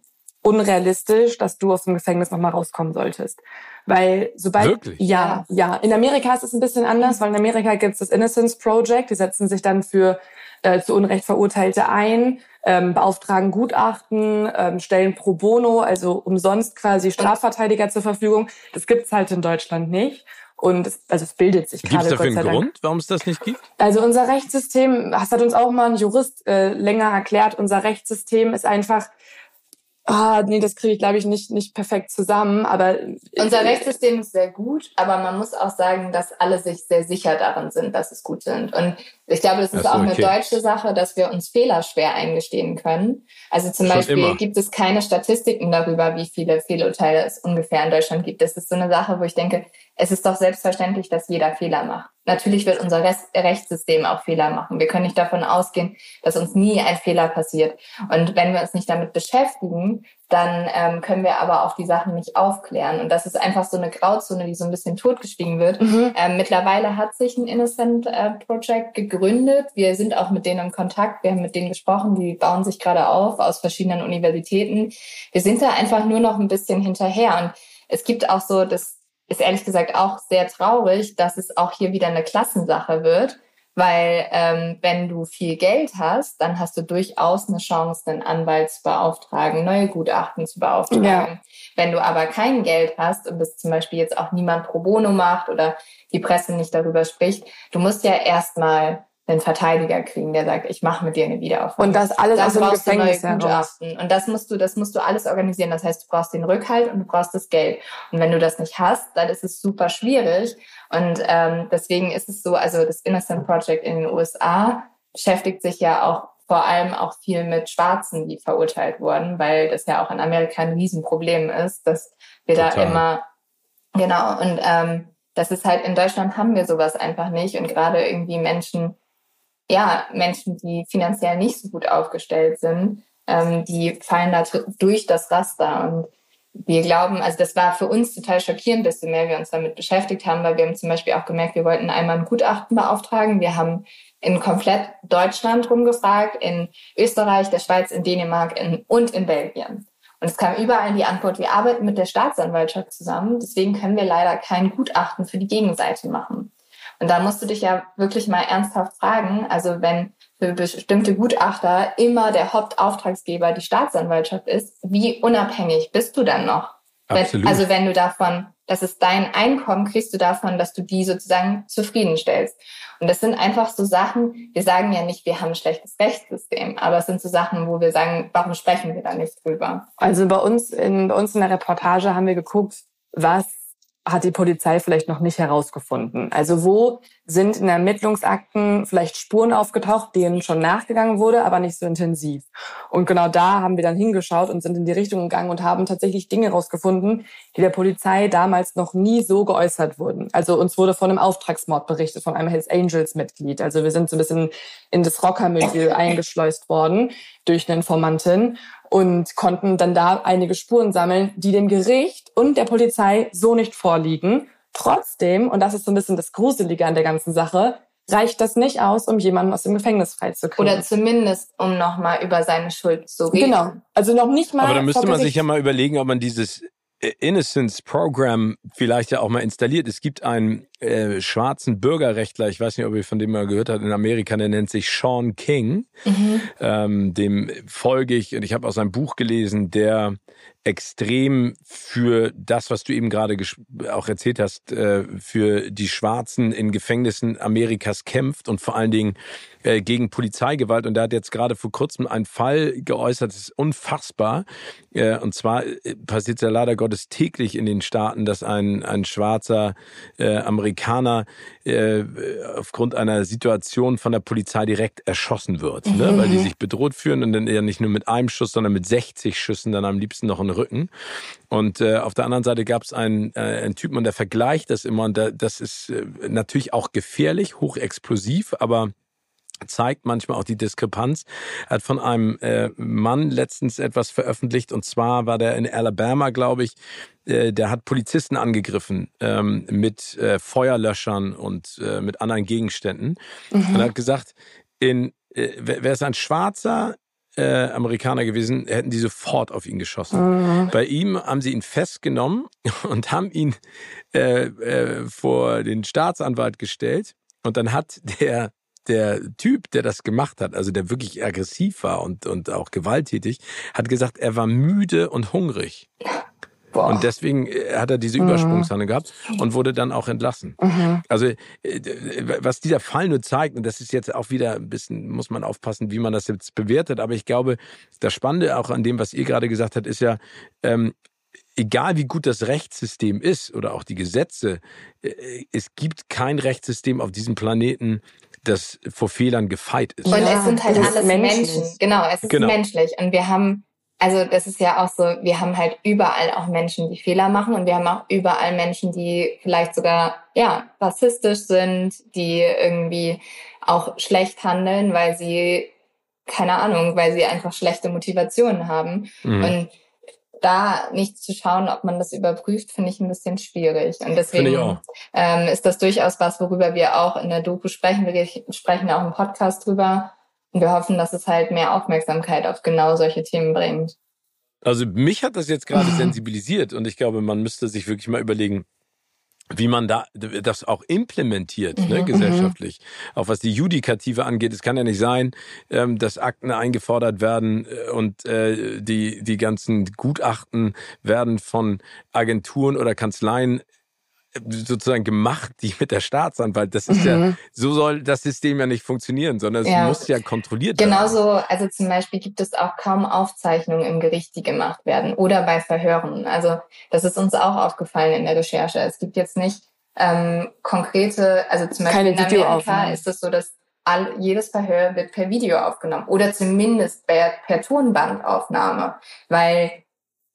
unrealistisch, dass du aus dem Gefängnis nochmal rauskommen solltest. Weil sobald Wirklich? ja, ja, in Amerika ist es ein bisschen anders, weil in Amerika gibt es das Innocence Project, die setzen sich dann für äh, zu Unrecht Verurteilte ein, ähm, beauftragen Gutachten, ähm, stellen pro bono, also umsonst quasi Strafverteidiger zur Verfügung. Das gibt's halt in Deutschland nicht. Und es, also es bildet sich Gibt es gerade dafür Gott sei einen Dank. Grund, warum es das nicht gibt? Also unser Rechtssystem, das hat uns auch mal ein Jurist äh, länger erklärt, unser Rechtssystem ist einfach, ah, nee, das kriege ich glaube ich nicht, nicht perfekt zusammen, aber Unser Rechtssystem ist sehr gut, aber man muss auch sagen, dass alle sich sehr sicher darin sind, dass es gut sind. Und ich glaube, das ist so, auch eine okay. deutsche Sache, dass wir uns Fehler schwer eingestehen können. Also zum Schon Beispiel immer. gibt es keine Statistiken darüber, wie viele Fehlurteile es ungefähr in Deutschland gibt. Das ist so eine Sache, wo ich denke, es ist doch selbstverständlich, dass jeder Fehler macht. Natürlich wird unser Rest Rechtssystem auch Fehler machen. Wir können nicht davon ausgehen, dass uns nie ein Fehler passiert. Und wenn wir uns nicht damit beschäftigen, dann ähm, können wir aber auch die Sachen nicht aufklären. Und das ist einfach so eine Grauzone, die so ein bisschen totgeschwiegen wird. Mhm. Ähm, mittlerweile hat sich ein Innocent äh, Project gegründet. Wir sind auch mit denen im Kontakt. Wir haben mit denen gesprochen. Die bauen sich gerade auf aus verschiedenen Universitäten. Wir sind da einfach nur noch ein bisschen hinterher. Und es gibt auch so, das ist ehrlich gesagt auch sehr traurig, dass es auch hier wieder eine Klassensache wird. Weil ähm, wenn du viel Geld hast, dann hast du durchaus eine Chance, einen Anwalt zu beauftragen, neue Gutachten zu beauftragen. Ja. Wenn du aber kein Geld hast und das zum Beispiel jetzt auch niemand pro bono macht oder die Presse nicht darüber spricht, du musst ja erstmal einen Verteidiger kriegen, der sagt, ich mache mit dir eine Wiederaufnahme. und das alles aus dem brauchst du neue Gefängnis heraus. Gutachten. Und das musst du, das musst du alles organisieren. Das heißt, du brauchst den Rückhalt und du brauchst das Geld. Und wenn du das nicht hast, dann ist es super schwierig. Und ähm, deswegen ist es so, also das Innocent Project in den USA beschäftigt sich ja auch vor allem auch viel mit Schwarzen, die verurteilt wurden, weil das ja auch in Amerika ein Riesenproblem ist, dass wir da Total. immer, genau, und ähm, das ist halt, in Deutschland haben wir sowas einfach nicht. Und gerade irgendwie Menschen, ja, Menschen, die finanziell nicht so gut aufgestellt sind, ähm, die fallen da durch das Raster. Und wir glauben, also das war für uns total schockierend, desto mehr wir uns damit beschäftigt haben, weil wir haben zum Beispiel auch gemerkt, wir wollten einmal ein Gutachten beauftragen. Wir haben in komplett Deutschland rumgefragt, in Österreich, der Schweiz, in Dänemark in, und in Belgien. Und es kam überall die Antwort, wir arbeiten mit der Staatsanwaltschaft zusammen, deswegen können wir leider kein Gutachten für die Gegenseite machen. Und da musst du dich ja wirklich mal ernsthaft fragen, also wenn für bestimmte Gutachter immer der Hauptauftragsgeber die Staatsanwaltschaft ist, wie unabhängig bist du dann noch? Absolut. Wenn, also wenn du davon, das ist dein Einkommen, kriegst du davon, dass du die sozusagen zufriedenstellst. Und das sind einfach so Sachen, wir sagen ja nicht, wir haben ein schlechtes Rechtssystem, aber es sind so Sachen, wo wir sagen, warum sprechen wir da nicht drüber? Also bei uns in, bei uns in der Reportage haben wir geguckt, was hat die Polizei vielleicht noch nicht herausgefunden. Also wo sind in Ermittlungsakten vielleicht Spuren aufgetaucht, denen schon nachgegangen wurde, aber nicht so intensiv. Und genau da haben wir dann hingeschaut und sind in die Richtung gegangen und haben tatsächlich Dinge herausgefunden, die der Polizei damals noch nie so geäußert wurden. Also uns wurde von einem Auftragsmord berichtet, von einem Hells Angels Mitglied. Also wir sind so ein bisschen in das Rockermilieu eingeschleust worden durch eine Informantin und konnten dann da einige Spuren sammeln, die dem Gericht und der Polizei so nicht vorliegen. Trotzdem, und das ist so ein bisschen das Gruselige an der ganzen Sache, reicht das nicht aus, um jemanden aus dem Gefängnis freizukriegen. Oder zumindest, um nochmal über seine Schuld zu reden. genau. Also noch nicht mal. Aber da müsste man sich ja mal überlegen, ob man dieses Innocence Program vielleicht ja auch mal installiert. Es gibt einen äh, schwarzen Bürgerrechtler, ich weiß nicht, ob ihr von dem mal gehört habt, in Amerika, der nennt sich Sean King. Mhm. Ähm, dem folge ich und ich habe auch sein Buch gelesen, der extrem für das, was du eben gerade auch erzählt hast, äh, für die Schwarzen in Gefängnissen Amerikas kämpft und vor allen Dingen äh, gegen Polizeigewalt. Und er hat jetzt gerade vor kurzem einen Fall geäußert, das ist unfassbar. Äh, und zwar äh, passiert es ja leider Gottes täglich in den Staaten, dass ein, ein schwarzer äh, Amerikaner äh, aufgrund einer Situation von der Polizei direkt erschossen wird, ne? weil die sich bedroht fühlen und dann eher nicht nur mit einem Schuss, sondern mit 60 Schüssen dann am liebsten noch in Rücken. Und äh, auf der anderen Seite gab es einen, äh, einen Typen und der vergleicht das immer und der, das ist äh, natürlich auch gefährlich, hochexplosiv, aber zeigt manchmal auch die Diskrepanz. Er hat von einem äh, Mann letztens etwas veröffentlicht und zwar war der in Alabama, glaube ich, äh, der hat Polizisten angegriffen ähm, mit äh, Feuerlöschern und äh, mit anderen Gegenständen und er hat gesagt, in, äh, wer ist ein Schwarzer äh, Amerikaner gewesen, hätten die sofort auf ihn geschossen. Mhm. Bei ihm haben sie ihn festgenommen und haben ihn äh, äh, vor den Staatsanwalt gestellt. Und dann hat der der Typ, der das gemacht hat, also der wirklich aggressiv war und, und auch gewalttätig, hat gesagt, er war müde und hungrig. Boah. Und deswegen äh, hat er diese mhm. Übersprungshandlung gehabt und wurde dann auch entlassen. Mhm. Also äh, was dieser Fall nur zeigt, und das ist jetzt auch wieder ein bisschen, muss man aufpassen, wie man das jetzt bewertet, aber ich glaube, das Spannende auch an dem, was ihr gerade gesagt habt, ist ja, ähm, egal wie gut das Rechtssystem ist oder auch die Gesetze, äh, es gibt kein Rechtssystem auf diesem Planeten, das vor Fehlern gefeit ist. Und ja, es sind halt alles Menschen. Genau, es ist genau. menschlich. Und wir haben also das ist ja auch so, wir haben halt überall auch Menschen, die Fehler machen und wir haben auch überall Menschen, die vielleicht sogar ja rassistisch sind, die irgendwie auch schlecht handeln, weil sie keine Ahnung, weil sie einfach schlechte Motivationen haben mhm. und da nicht zu schauen, ob man das überprüft, finde ich ein bisschen schwierig. Und deswegen ähm, ist das durchaus was, worüber wir auch in der Doku sprechen. Wir sprechen auch im Podcast drüber, wir hoffen, dass es halt mehr Aufmerksamkeit auf genau solche Themen bringt. Also mich hat das jetzt gerade sensibilisiert und ich glaube, man müsste sich wirklich mal überlegen, wie man da das auch implementiert, ne, mhm, ne, gesellschaftlich. Auch was die Judikative angeht. Es kann ja nicht sein, ähm, dass Akten eingefordert werden äh, und äh, die, die ganzen Gutachten werden von Agenturen oder Kanzleien sozusagen gemacht, die mit der Staatsanwalt. Das ist mhm. ja, so soll das System ja nicht funktionieren, sondern es ja. muss ja kontrolliert werden. Genauso, also zum Beispiel gibt es auch kaum Aufzeichnungen im Gericht, die gemacht werden oder bei Verhören. Also das ist uns auch aufgefallen in der Recherche. Es gibt jetzt nicht ähm, konkrete, also zum Beispiel Keine in Amerika ist es so, dass all, jedes Verhör wird per Video aufgenommen oder zumindest per, per Tonbandaufnahme, weil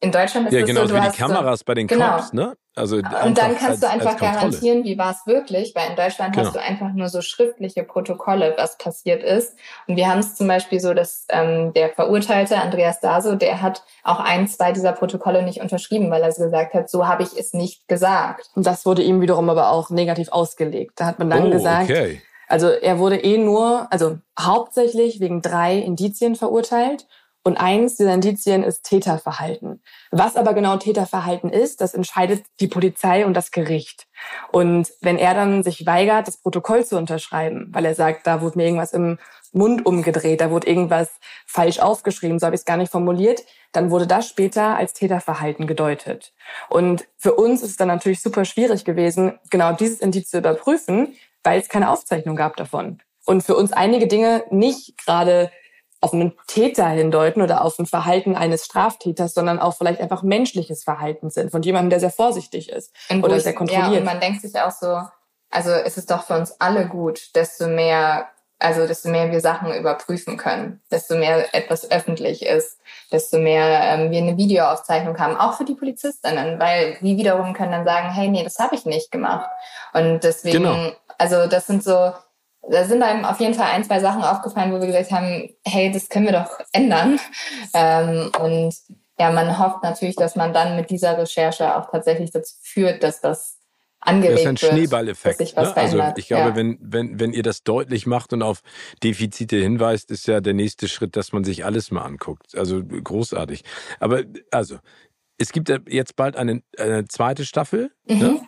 in Deutschland ist ja, es genau, so, du wie die Kameras so, bei den genau. Cops, ne? Also und dann kannst als, du einfach garantieren, wie war es wirklich, weil in Deutschland genau. hast du einfach nur so schriftliche Protokolle, was passiert ist. Und wir haben es zum Beispiel so, dass ähm, der Verurteilte Andreas Daso, der hat auch ein, zwei dieser Protokolle nicht unterschrieben, weil er so gesagt hat, so habe ich es nicht gesagt. Und das wurde ihm wiederum aber auch negativ ausgelegt. Da hat man dann oh, gesagt, okay. also er wurde eh nur, also hauptsächlich wegen drei Indizien verurteilt und eins dieser Indizien ist Täterverhalten. Was aber genau Täterverhalten ist, das entscheidet die Polizei und das Gericht. Und wenn er dann sich weigert, das Protokoll zu unterschreiben, weil er sagt, da wurde mir irgendwas im Mund umgedreht, da wurde irgendwas falsch aufgeschrieben, so habe ich es gar nicht formuliert, dann wurde das später als Täterverhalten gedeutet. Und für uns ist es dann natürlich super schwierig gewesen, genau dieses Indiz zu überprüfen, weil es keine Aufzeichnung gab davon. Und für uns einige Dinge nicht gerade auf einen Täter hindeuten oder auf ein Verhalten eines Straftäters, sondern auch vielleicht einfach menschliches Verhalten sind von jemandem, der sehr vorsichtig ist und oder sehr kontrolliert. Ja, und man denkt sich auch so, also es ist doch für uns alle gut, desto mehr, also desto mehr wir Sachen überprüfen können, desto mehr etwas öffentlich ist, desto mehr ähm, wir eine Videoaufzeichnung haben, auch für die Polizistinnen, weil die wiederum können dann sagen, hey, nee, das habe ich nicht gemacht. Und deswegen, genau. also das sind so da sind einem auf jeden Fall ein, zwei Sachen aufgefallen, wo wir gesagt haben, hey, das können wir doch ändern. Ähm, und ja, man hofft natürlich, dass man dann mit dieser Recherche auch tatsächlich dazu führt, dass das angeregt wird. Das ist ein Schneeballeffekt. Ne? Also ich glaube, ja. wenn, wenn, wenn ihr das deutlich macht und auf Defizite hinweist, ist ja der nächste Schritt, dass man sich alles mal anguckt. Also großartig. Aber also, es gibt jetzt bald eine, eine zweite Staffel. Ne? Mhm. Ne?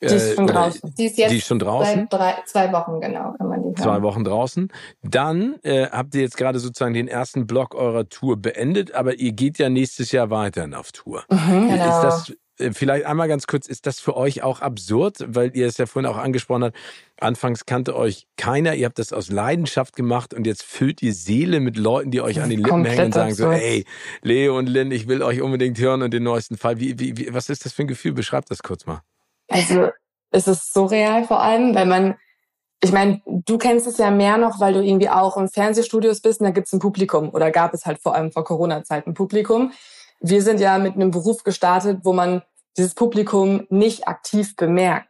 Die ist schon äh, draußen. Die ist jetzt die ist schon draußen. Seit drei, zwei Wochen, genau, kann man die hören. Zwei Wochen draußen. Dann äh, habt ihr jetzt gerade sozusagen den ersten Block eurer Tour beendet, aber ihr geht ja nächstes Jahr weiterhin auf Tour. Mhm, genau. Ist das äh, vielleicht einmal ganz kurz, ist das für euch auch absurd, weil ihr es ja vorhin auch angesprochen habt, anfangs kannte euch keiner, ihr habt das aus Leidenschaft gemacht und jetzt füllt ihr Seele mit Leuten, die euch an den Lippen hängen und sagen absurd. so, ey, Leo und Lynn, ich will euch unbedingt hören und den neuesten Fall. Wie, wie, wie, was ist das für ein Gefühl? Beschreibt das kurz mal. Also es ist surreal vor allem, weil man, ich meine, du kennst es ja mehr noch, weil du irgendwie auch im Fernsehstudios bist und da gibt es ein Publikum oder gab es halt vor allem vor Corona-Zeit ein Publikum. Wir sind ja mit einem Beruf gestartet, wo man dieses Publikum nicht aktiv bemerkt.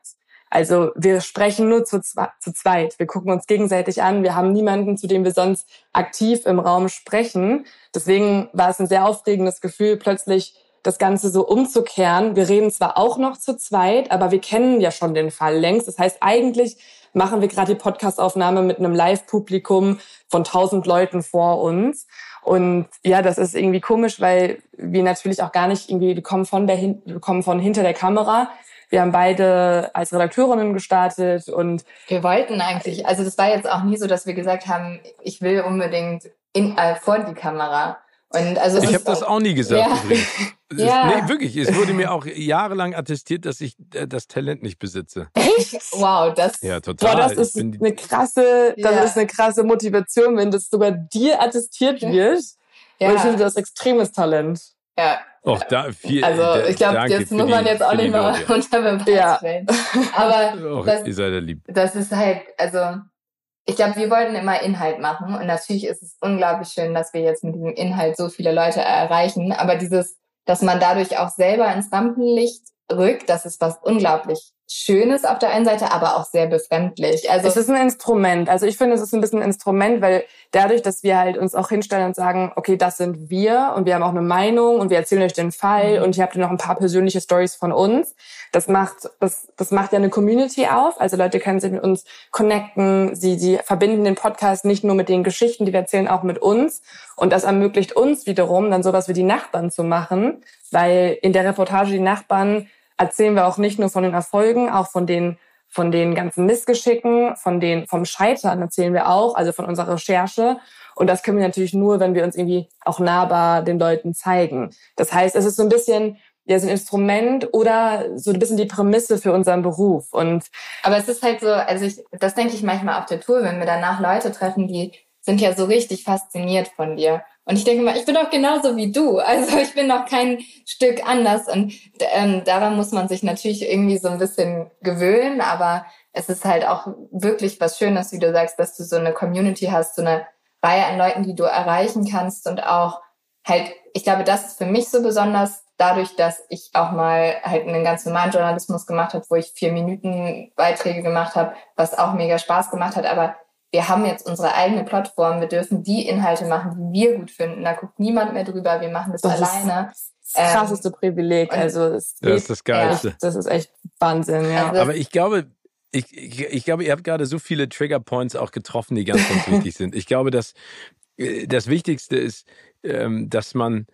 Also wir sprechen nur zu, zu zweit. Wir gucken uns gegenseitig an. Wir haben niemanden, zu dem wir sonst aktiv im Raum sprechen. Deswegen war es ein sehr aufregendes Gefühl, plötzlich das Ganze so umzukehren. Wir reden zwar auch noch zu zweit, aber wir kennen ja schon den Fall längst. Das heißt, eigentlich machen wir gerade die Podcastaufnahme mit einem Live-Publikum von tausend Leuten vor uns. Und ja, das ist irgendwie komisch, weil wir natürlich auch gar nicht irgendwie, wir kommen von der, wir kommen von hinter der Kamera. Wir haben beide als Redakteurinnen gestartet und wir wollten eigentlich, also das war jetzt auch nie so, dass wir gesagt haben, ich will unbedingt in, äh, vor die Kamera. Und also ich habe das auch nie gesagt ja. übrigens. ja. Nee, wirklich. Es wurde mir auch jahrelang attestiert, dass ich äh, das Talent nicht besitze. Echt? Wow, das. Ja, total. Boah, das ist eine krasse, das ja. ist eine krasse Motivation, wenn das sogar dir attestiert wird. Ja. Weil ich finde, du hast extremes Talent. Ja. Auch da viel. Also ich glaube, jetzt muss man jetzt auch nicht mehr unter Beweis ja. stellen. Aber Och, das, ihr seid ja lieb. das ist halt, also ich glaube, wir wollten immer Inhalt machen und natürlich ist es unglaublich schön, dass wir jetzt mit diesem Inhalt so viele Leute erreichen. Aber dieses, dass man dadurch auch selber ins Rampenlicht rückt, das ist was unglaublich Schönes auf der einen Seite, aber auch sehr befremdlich. Also es ist ein Instrument. Also ich finde, es ist ein bisschen ein Instrument, weil dadurch, dass wir halt uns auch hinstellen und sagen, okay, das sind wir und wir haben auch eine Meinung und wir erzählen euch den Fall mhm. und ich habe noch ein paar persönliche Stories von uns. Das macht, das, das macht ja eine Community auf. Also Leute können sich mit uns connecten. Sie, sie verbinden den Podcast nicht nur mit den Geschichten, die wir erzählen, auch mit uns. Und das ermöglicht uns wiederum, dann sowas wie die Nachbarn zu machen, weil in der Reportage die Nachbarn erzählen wir auch nicht nur von den Erfolgen, auch von den von den ganzen Missgeschicken, von den vom Scheitern erzählen wir auch, also von unserer Recherche. Und das können wir natürlich nur, wenn wir uns irgendwie auch nahbar den Leuten zeigen. Das heißt, es ist so ein bisschen ja, so ein Instrument oder so ein bisschen die Prämisse für unseren Beruf. Und aber es ist halt so, also ich, das denke ich manchmal auf der Tour, wenn wir danach Leute treffen, die sind ja so richtig fasziniert von dir. Und ich denke mal, ich bin doch genauso wie du. Also ich bin doch kein Stück anders. Und ähm, daran muss man sich natürlich irgendwie so ein bisschen gewöhnen. Aber es ist halt auch wirklich was Schönes, wie du sagst, dass du so eine Community hast, so eine Reihe an Leuten, die du erreichen kannst. Und auch halt, ich glaube, das ist für mich so besonders dadurch, dass ich auch mal halt einen ganz normalen Journalismus gemacht habe, wo ich vier Minuten Beiträge gemacht habe, was auch mega Spaß gemacht hat. Aber wir haben jetzt unsere eigene Plattform, wir dürfen die Inhalte machen, die wir gut finden. Da guckt niemand mehr drüber, wir machen das, das alleine. Das ähm, krasseste ähm, Privileg. Also es das ist das Geilste. Echt, das ist echt Wahnsinn, ja. Also Aber ich glaube, ich, ich, ich glaube, ihr habt gerade so viele Trigger Points auch getroffen, die ganz, ganz wichtig sind. Ich glaube, dass äh, das Wichtigste ist, ähm, dass man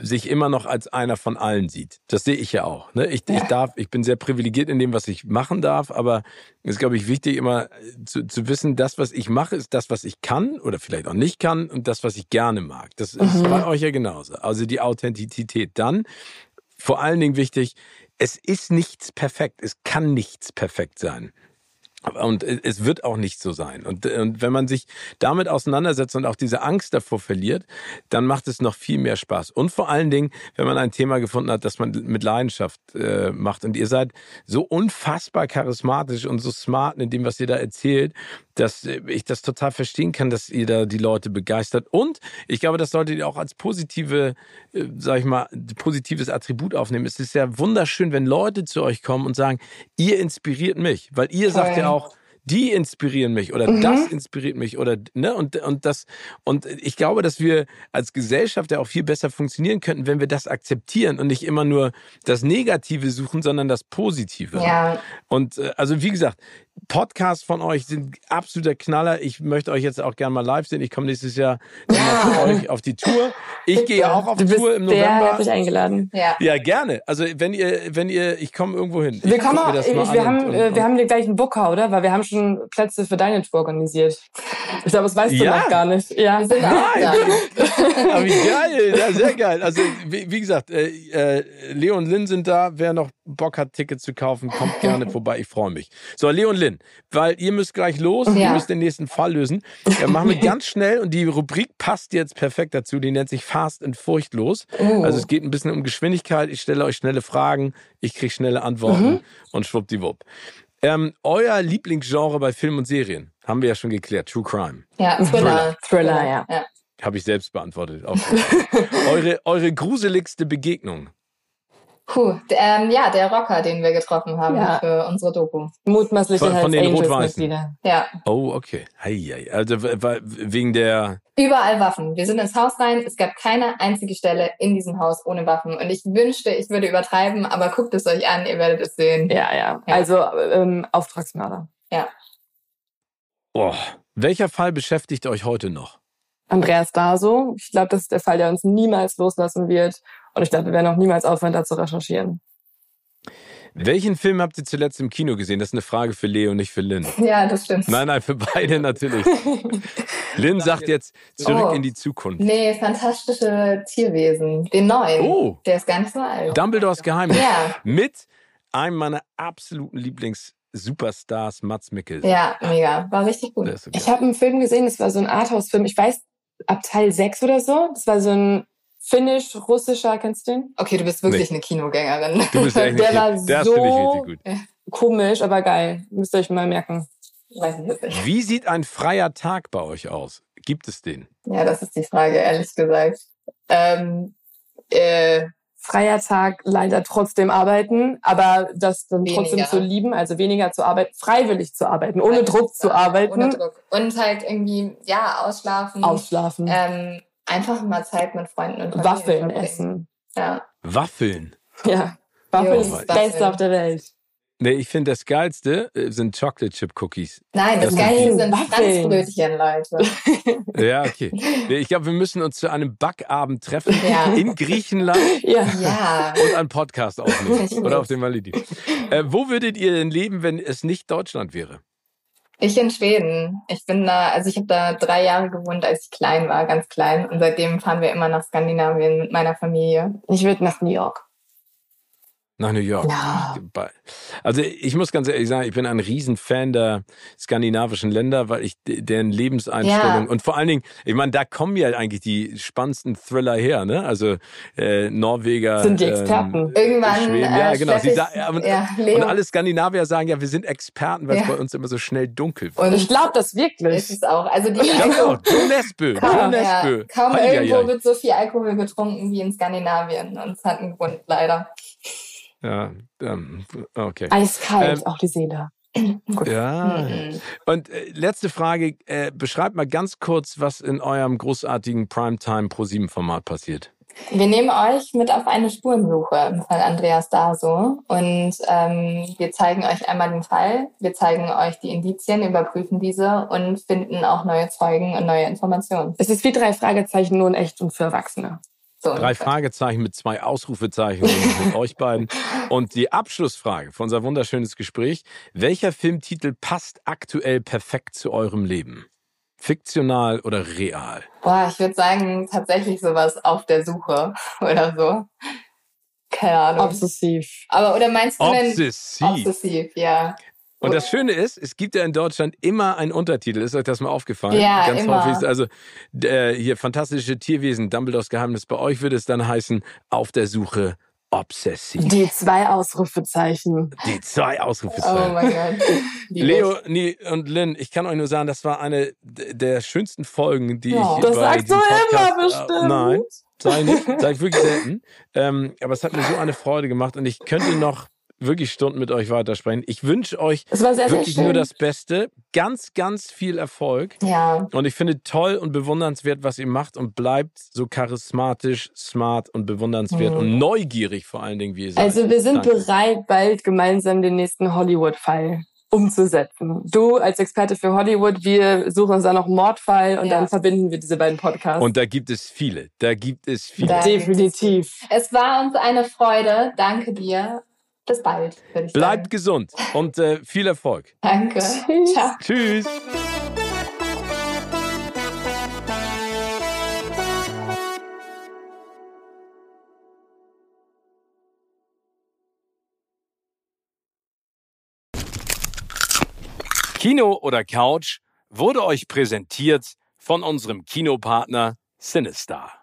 sich immer noch als einer von allen sieht. Das sehe ich ja auch. Ne? Ich, ich darf, ich bin sehr privilegiert in dem, was ich machen darf, aber es ist, glaube ich, wichtig, immer äh, zu, zu wissen, das, was ich mache, ist das, was ich kann oder vielleicht auch nicht kann und das, was ich gerne mag. Das ist mhm. bei euch ja genauso. Also die Authentizität. Dann vor allen Dingen wichtig, es ist nichts perfekt. Es kann nichts perfekt sein. Und es wird auch nicht so sein. Und, und, wenn man sich damit auseinandersetzt und auch diese Angst davor verliert, dann macht es noch viel mehr Spaß. Und vor allen Dingen, wenn man ein Thema gefunden hat, das man mit Leidenschaft äh, macht. Und ihr seid so unfassbar charismatisch und so smart in dem, was ihr da erzählt, dass ich das total verstehen kann, dass ihr da die Leute begeistert. Und ich glaube, das solltet ihr auch als positive, äh, sag ich mal, positives Attribut aufnehmen. Es ist ja wunderschön, wenn Leute zu euch kommen und sagen, ihr inspiriert mich, weil ihr Toll. sagt ja auch, die inspirieren mich oder mhm. das inspiriert mich oder ne und und das und ich glaube, dass wir als Gesellschaft ja auch viel besser funktionieren könnten, wenn wir das akzeptieren und nicht immer nur das Negative suchen, sondern das Positive. Ja. Und äh, also wie gesagt, Podcasts von euch sind absoluter Knaller. Ich möchte euch jetzt auch gerne mal live sehen. Ich komme nächstes Jahr ja. für euch auf die Tour. Ich gehe auch auf die Tour im November. Sehr herzlich eingeladen. Ja. ja, gerne. Also wenn ihr, wenn ihr, ich komme irgendwo hin. Wir kommen auch, ich, wir haben, und, und, wir haben den gleichen Booker, oder? Weil wir haben schon Plätze für deine Tour organisiert. Ich glaube, das weißt du ja. noch gar nicht. Ja, wir sind da. Aber wie geil, ja, sehr geil. Also wie, wie gesagt, äh, äh, Leo und Lynn sind da. Wer noch Bock hat, Tickets zu kaufen, kommt gerne vorbei. Ich freue mich. So, Leo und Lynn, weil ihr müsst gleich los. Ja. Ihr müsst den nächsten Fall lösen. Ja, machen wir ganz schnell und die Rubrik passt jetzt perfekt dazu. Die nennt sich Fast und Furchtlos. Oh. Also es geht ein bisschen um Geschwindigkeit. Ich stelle euch schnelle Fragen. Ich kriege schnelle Antworten mhm. und schwuppdiwupp. Ähm, euer Lieblingsgenre bei Filmen und Serien haben wir ja schon geklärt. True Crime. Ja, Thriller. Thriller, Thriller ja. ja. Habe ich selbst beantwortet. eure, eure gruseligste Begegnung? Puh, ähm, ja, der Rocker, den wir getroffen haben Ja. für unsere Doku. Mutmaßliche Von- von den Rot-Weißen. Mitglieder. Ja, Oh, okay. Hei, hei. Also wegen der. überall Waffen. Wir sind ins Haus rein. Es gab keine einzige Stelle in diesem Haus ohne Waffen. Und ich wünschte, ich würde übertreiben, aber guckt es euch an, ihr werdet es sehen. Ja, ja. Ja. Also ähm, Auftragsmörder. Oh, welcher Fall beschäftigt euch heute noch? Andreas Daso. Ich glaube, das ist der Fall, der uns niemals loslassen wird. Und ich glaube, wir werden auch niemals aufhören, da zu recherchieren. Welchen Film habt ihr zuletzt im Kino gesehen? Das ist eine Frage für Leo, nicht für Lynn. Ja, das stimmt. Nein, nein, für beide natürlich. Lynn sagt jetzt zurück Oh. in die Zukunft. Nee, fantastische Tierwesen. Den neuen. Oh, Der ist gar nicht so alt. Dumbledores Geheimnis. Ja, Mit einem meiner absoluten Lieblings-Superstars, Mats Mikkelsen. ja, mega. War richtig gut. So Ich habe einen Film gesehen, das war so ein Arthouse-Film. Ich weiß, ab Teil 6 oder so. Das war so ein finnisch-russischer, kennst du den? Okay, du bist wirklich eine Kinogängerin. Du bist echt Der war Der so-. Komisch, aber geil. Müsst ihr euch mal merken. Wie sieht ein freier Tag bei euch aus? Gibt es den? Ja, das ist die Frage, ehrlich gesagt. Ähm, äh, Freier Tag leider trotzdem arbeiten, aber das dann trotzdem Weniger. zu lieben, also weniger zu arbeiten, freiwillig zu arbeiten, ohne Druck zu arbeiten, Ohne Druck. Und halt irgendwie, ja, ausschlafen. ausschlafen, Ähm, einfach mal Zeit mit Freunden und Familie Waffeln verbringen. essen. Ja. Waffeln. Ja, Waffeln ist das Beste auf der Welt. Nee, ich finde das Geilste äh, sind Chocolate Chip Cookies. Nein, das Das Geile sind. Franzbrötchen, Leute. Ja, okay. Nee, Ich glaube, wir müssen uns zu einem Backabend treffen Ja. in Griechenland Ja. Und einen Podcast aufnehmen. Oder auf dem Malediven. Äh, wo würdet ihr denn leben, wenn es nicht Deutschland wäre? Ich in Schweden. Ich bin da, also ich habe da drei Jahre gewohnt, als ich klein war, ganz klein. Und seitdem fahren wir immer nach Skandinavien mit meiner Familie. Ich würde nach New York. Nach New York. Ja. Also ich muss ganz ehrlich sagen, ich bin ein Riesenfan der skandinavischen Länder, weil ich de- deren Lebenseinstellung Ja. und vor allen Dingen, ich meine, da kommen ja eigentlich die spannendsten Thriller her, ne? Also äh, Norweger. Sind die Experten. Ähm, Irgendwann, Schweden, ja, äh, genau. Sagen, ich- ja, und, ja, und alle Skandinavier sagen ja, wir sind Experten, weil es Ja. bei uns immer so schnell dunkel wird. Und Ich glaube das ist wirklich. es auch. Also die Ich glaube auch. Jo Nesbø. Kaum, ja, Nesbø. kaum irgendwo wird so viel Alkohol getrunken wie in Skandinavien. Und es hat einen Grund, leider. Ja, ähm, okay. Eiskalt, Ähm, auch die Seele. Ja. Und äh, letzte Frage, äh, beschreibt mal ganz kurz, was in eurem großartigen Primetime Pro 7 Format passiert. Wir nehmen euch mit auf eine Spurensuche im Fall Andreas Daso und ähm, wir zeigen euch einmal den Fall, wir zeigen euch die Indizien, überprüfen diese und finden auch neue Zeugen und neue Informationen. Es ist wie drei Fragezeichen, nur in echt und für Erwachsene. So Drei. Fragezeichen mit zwei Ausrufezeichen und mit euch beiden. Und die Abschlussfrage für unser wunderschönes Gespräch. Welcher Filmtitel passt aktuell perfekt zu eurem Leben? Fiktional oder real? Boah, ich würde sagen, tatsächlich sowas auf der Suche oder so. Keine Ahnung. Obsessiv. Aber oder meinst du denn Obsessiv. obsessiv, ja. Und das Schöne ist, es gibt ja in Deutschland immer einen Untertitel. Ist euch das mal aufgefallen? Ja, Ganz immer. häufig. ist Also äh, hier fantastische Tierwesen, Dumbledores Geheimnis. Bei euch würde es dann heißen, auf der Suche obsessiv. Die zwei Ausrufezeichen. Die zwei Oh Ausrufezeichen. mein Gott. Leo nee, und Lynn, ich kann euch nur sagen, das war eine der schönsten Folgen, die Ja. ich Das bei sagst du immer Podcast, bestimmt. Äh, nein, sag ich nicht, sag ich wirklich selten. Ähm, aber es hat mir so eine Freude gemacht und ich könnte noch wirklich Stunden mit euch weitersprechen. Ich wünsche euch Es war sehr, sehr wirklich schön. nur das Beste, ganz, ganz viel Erfolg. Ja, Und ich finde toll und bewundernswert, was ihr macht und bleibt so charismatisch, smart und bewundernswert Mhm. und neugierig vor allen Dingen, wie ihr seid. Also wir sind Danke. bereit, bald gemeinsam den nächsten Hollywood-Fall umzusetzen. Du als Experte für Hollywood, wir suchen uns da noch einen Mordfall und Ja. dann verbinden wir diese beiden Podcasts. Und da gibt es viele. Da gibt es viele. Da- Definitiv. es war uns eine Freude. Danke dir. Bis bald, würde ich Bleibt sagen. gesund und äh, viel Erfolg. Danke. Tschüss. Ciao. Tschüss. Kino oder Couch wurde euch präsentiert von unserem Kinopartner Sinistar.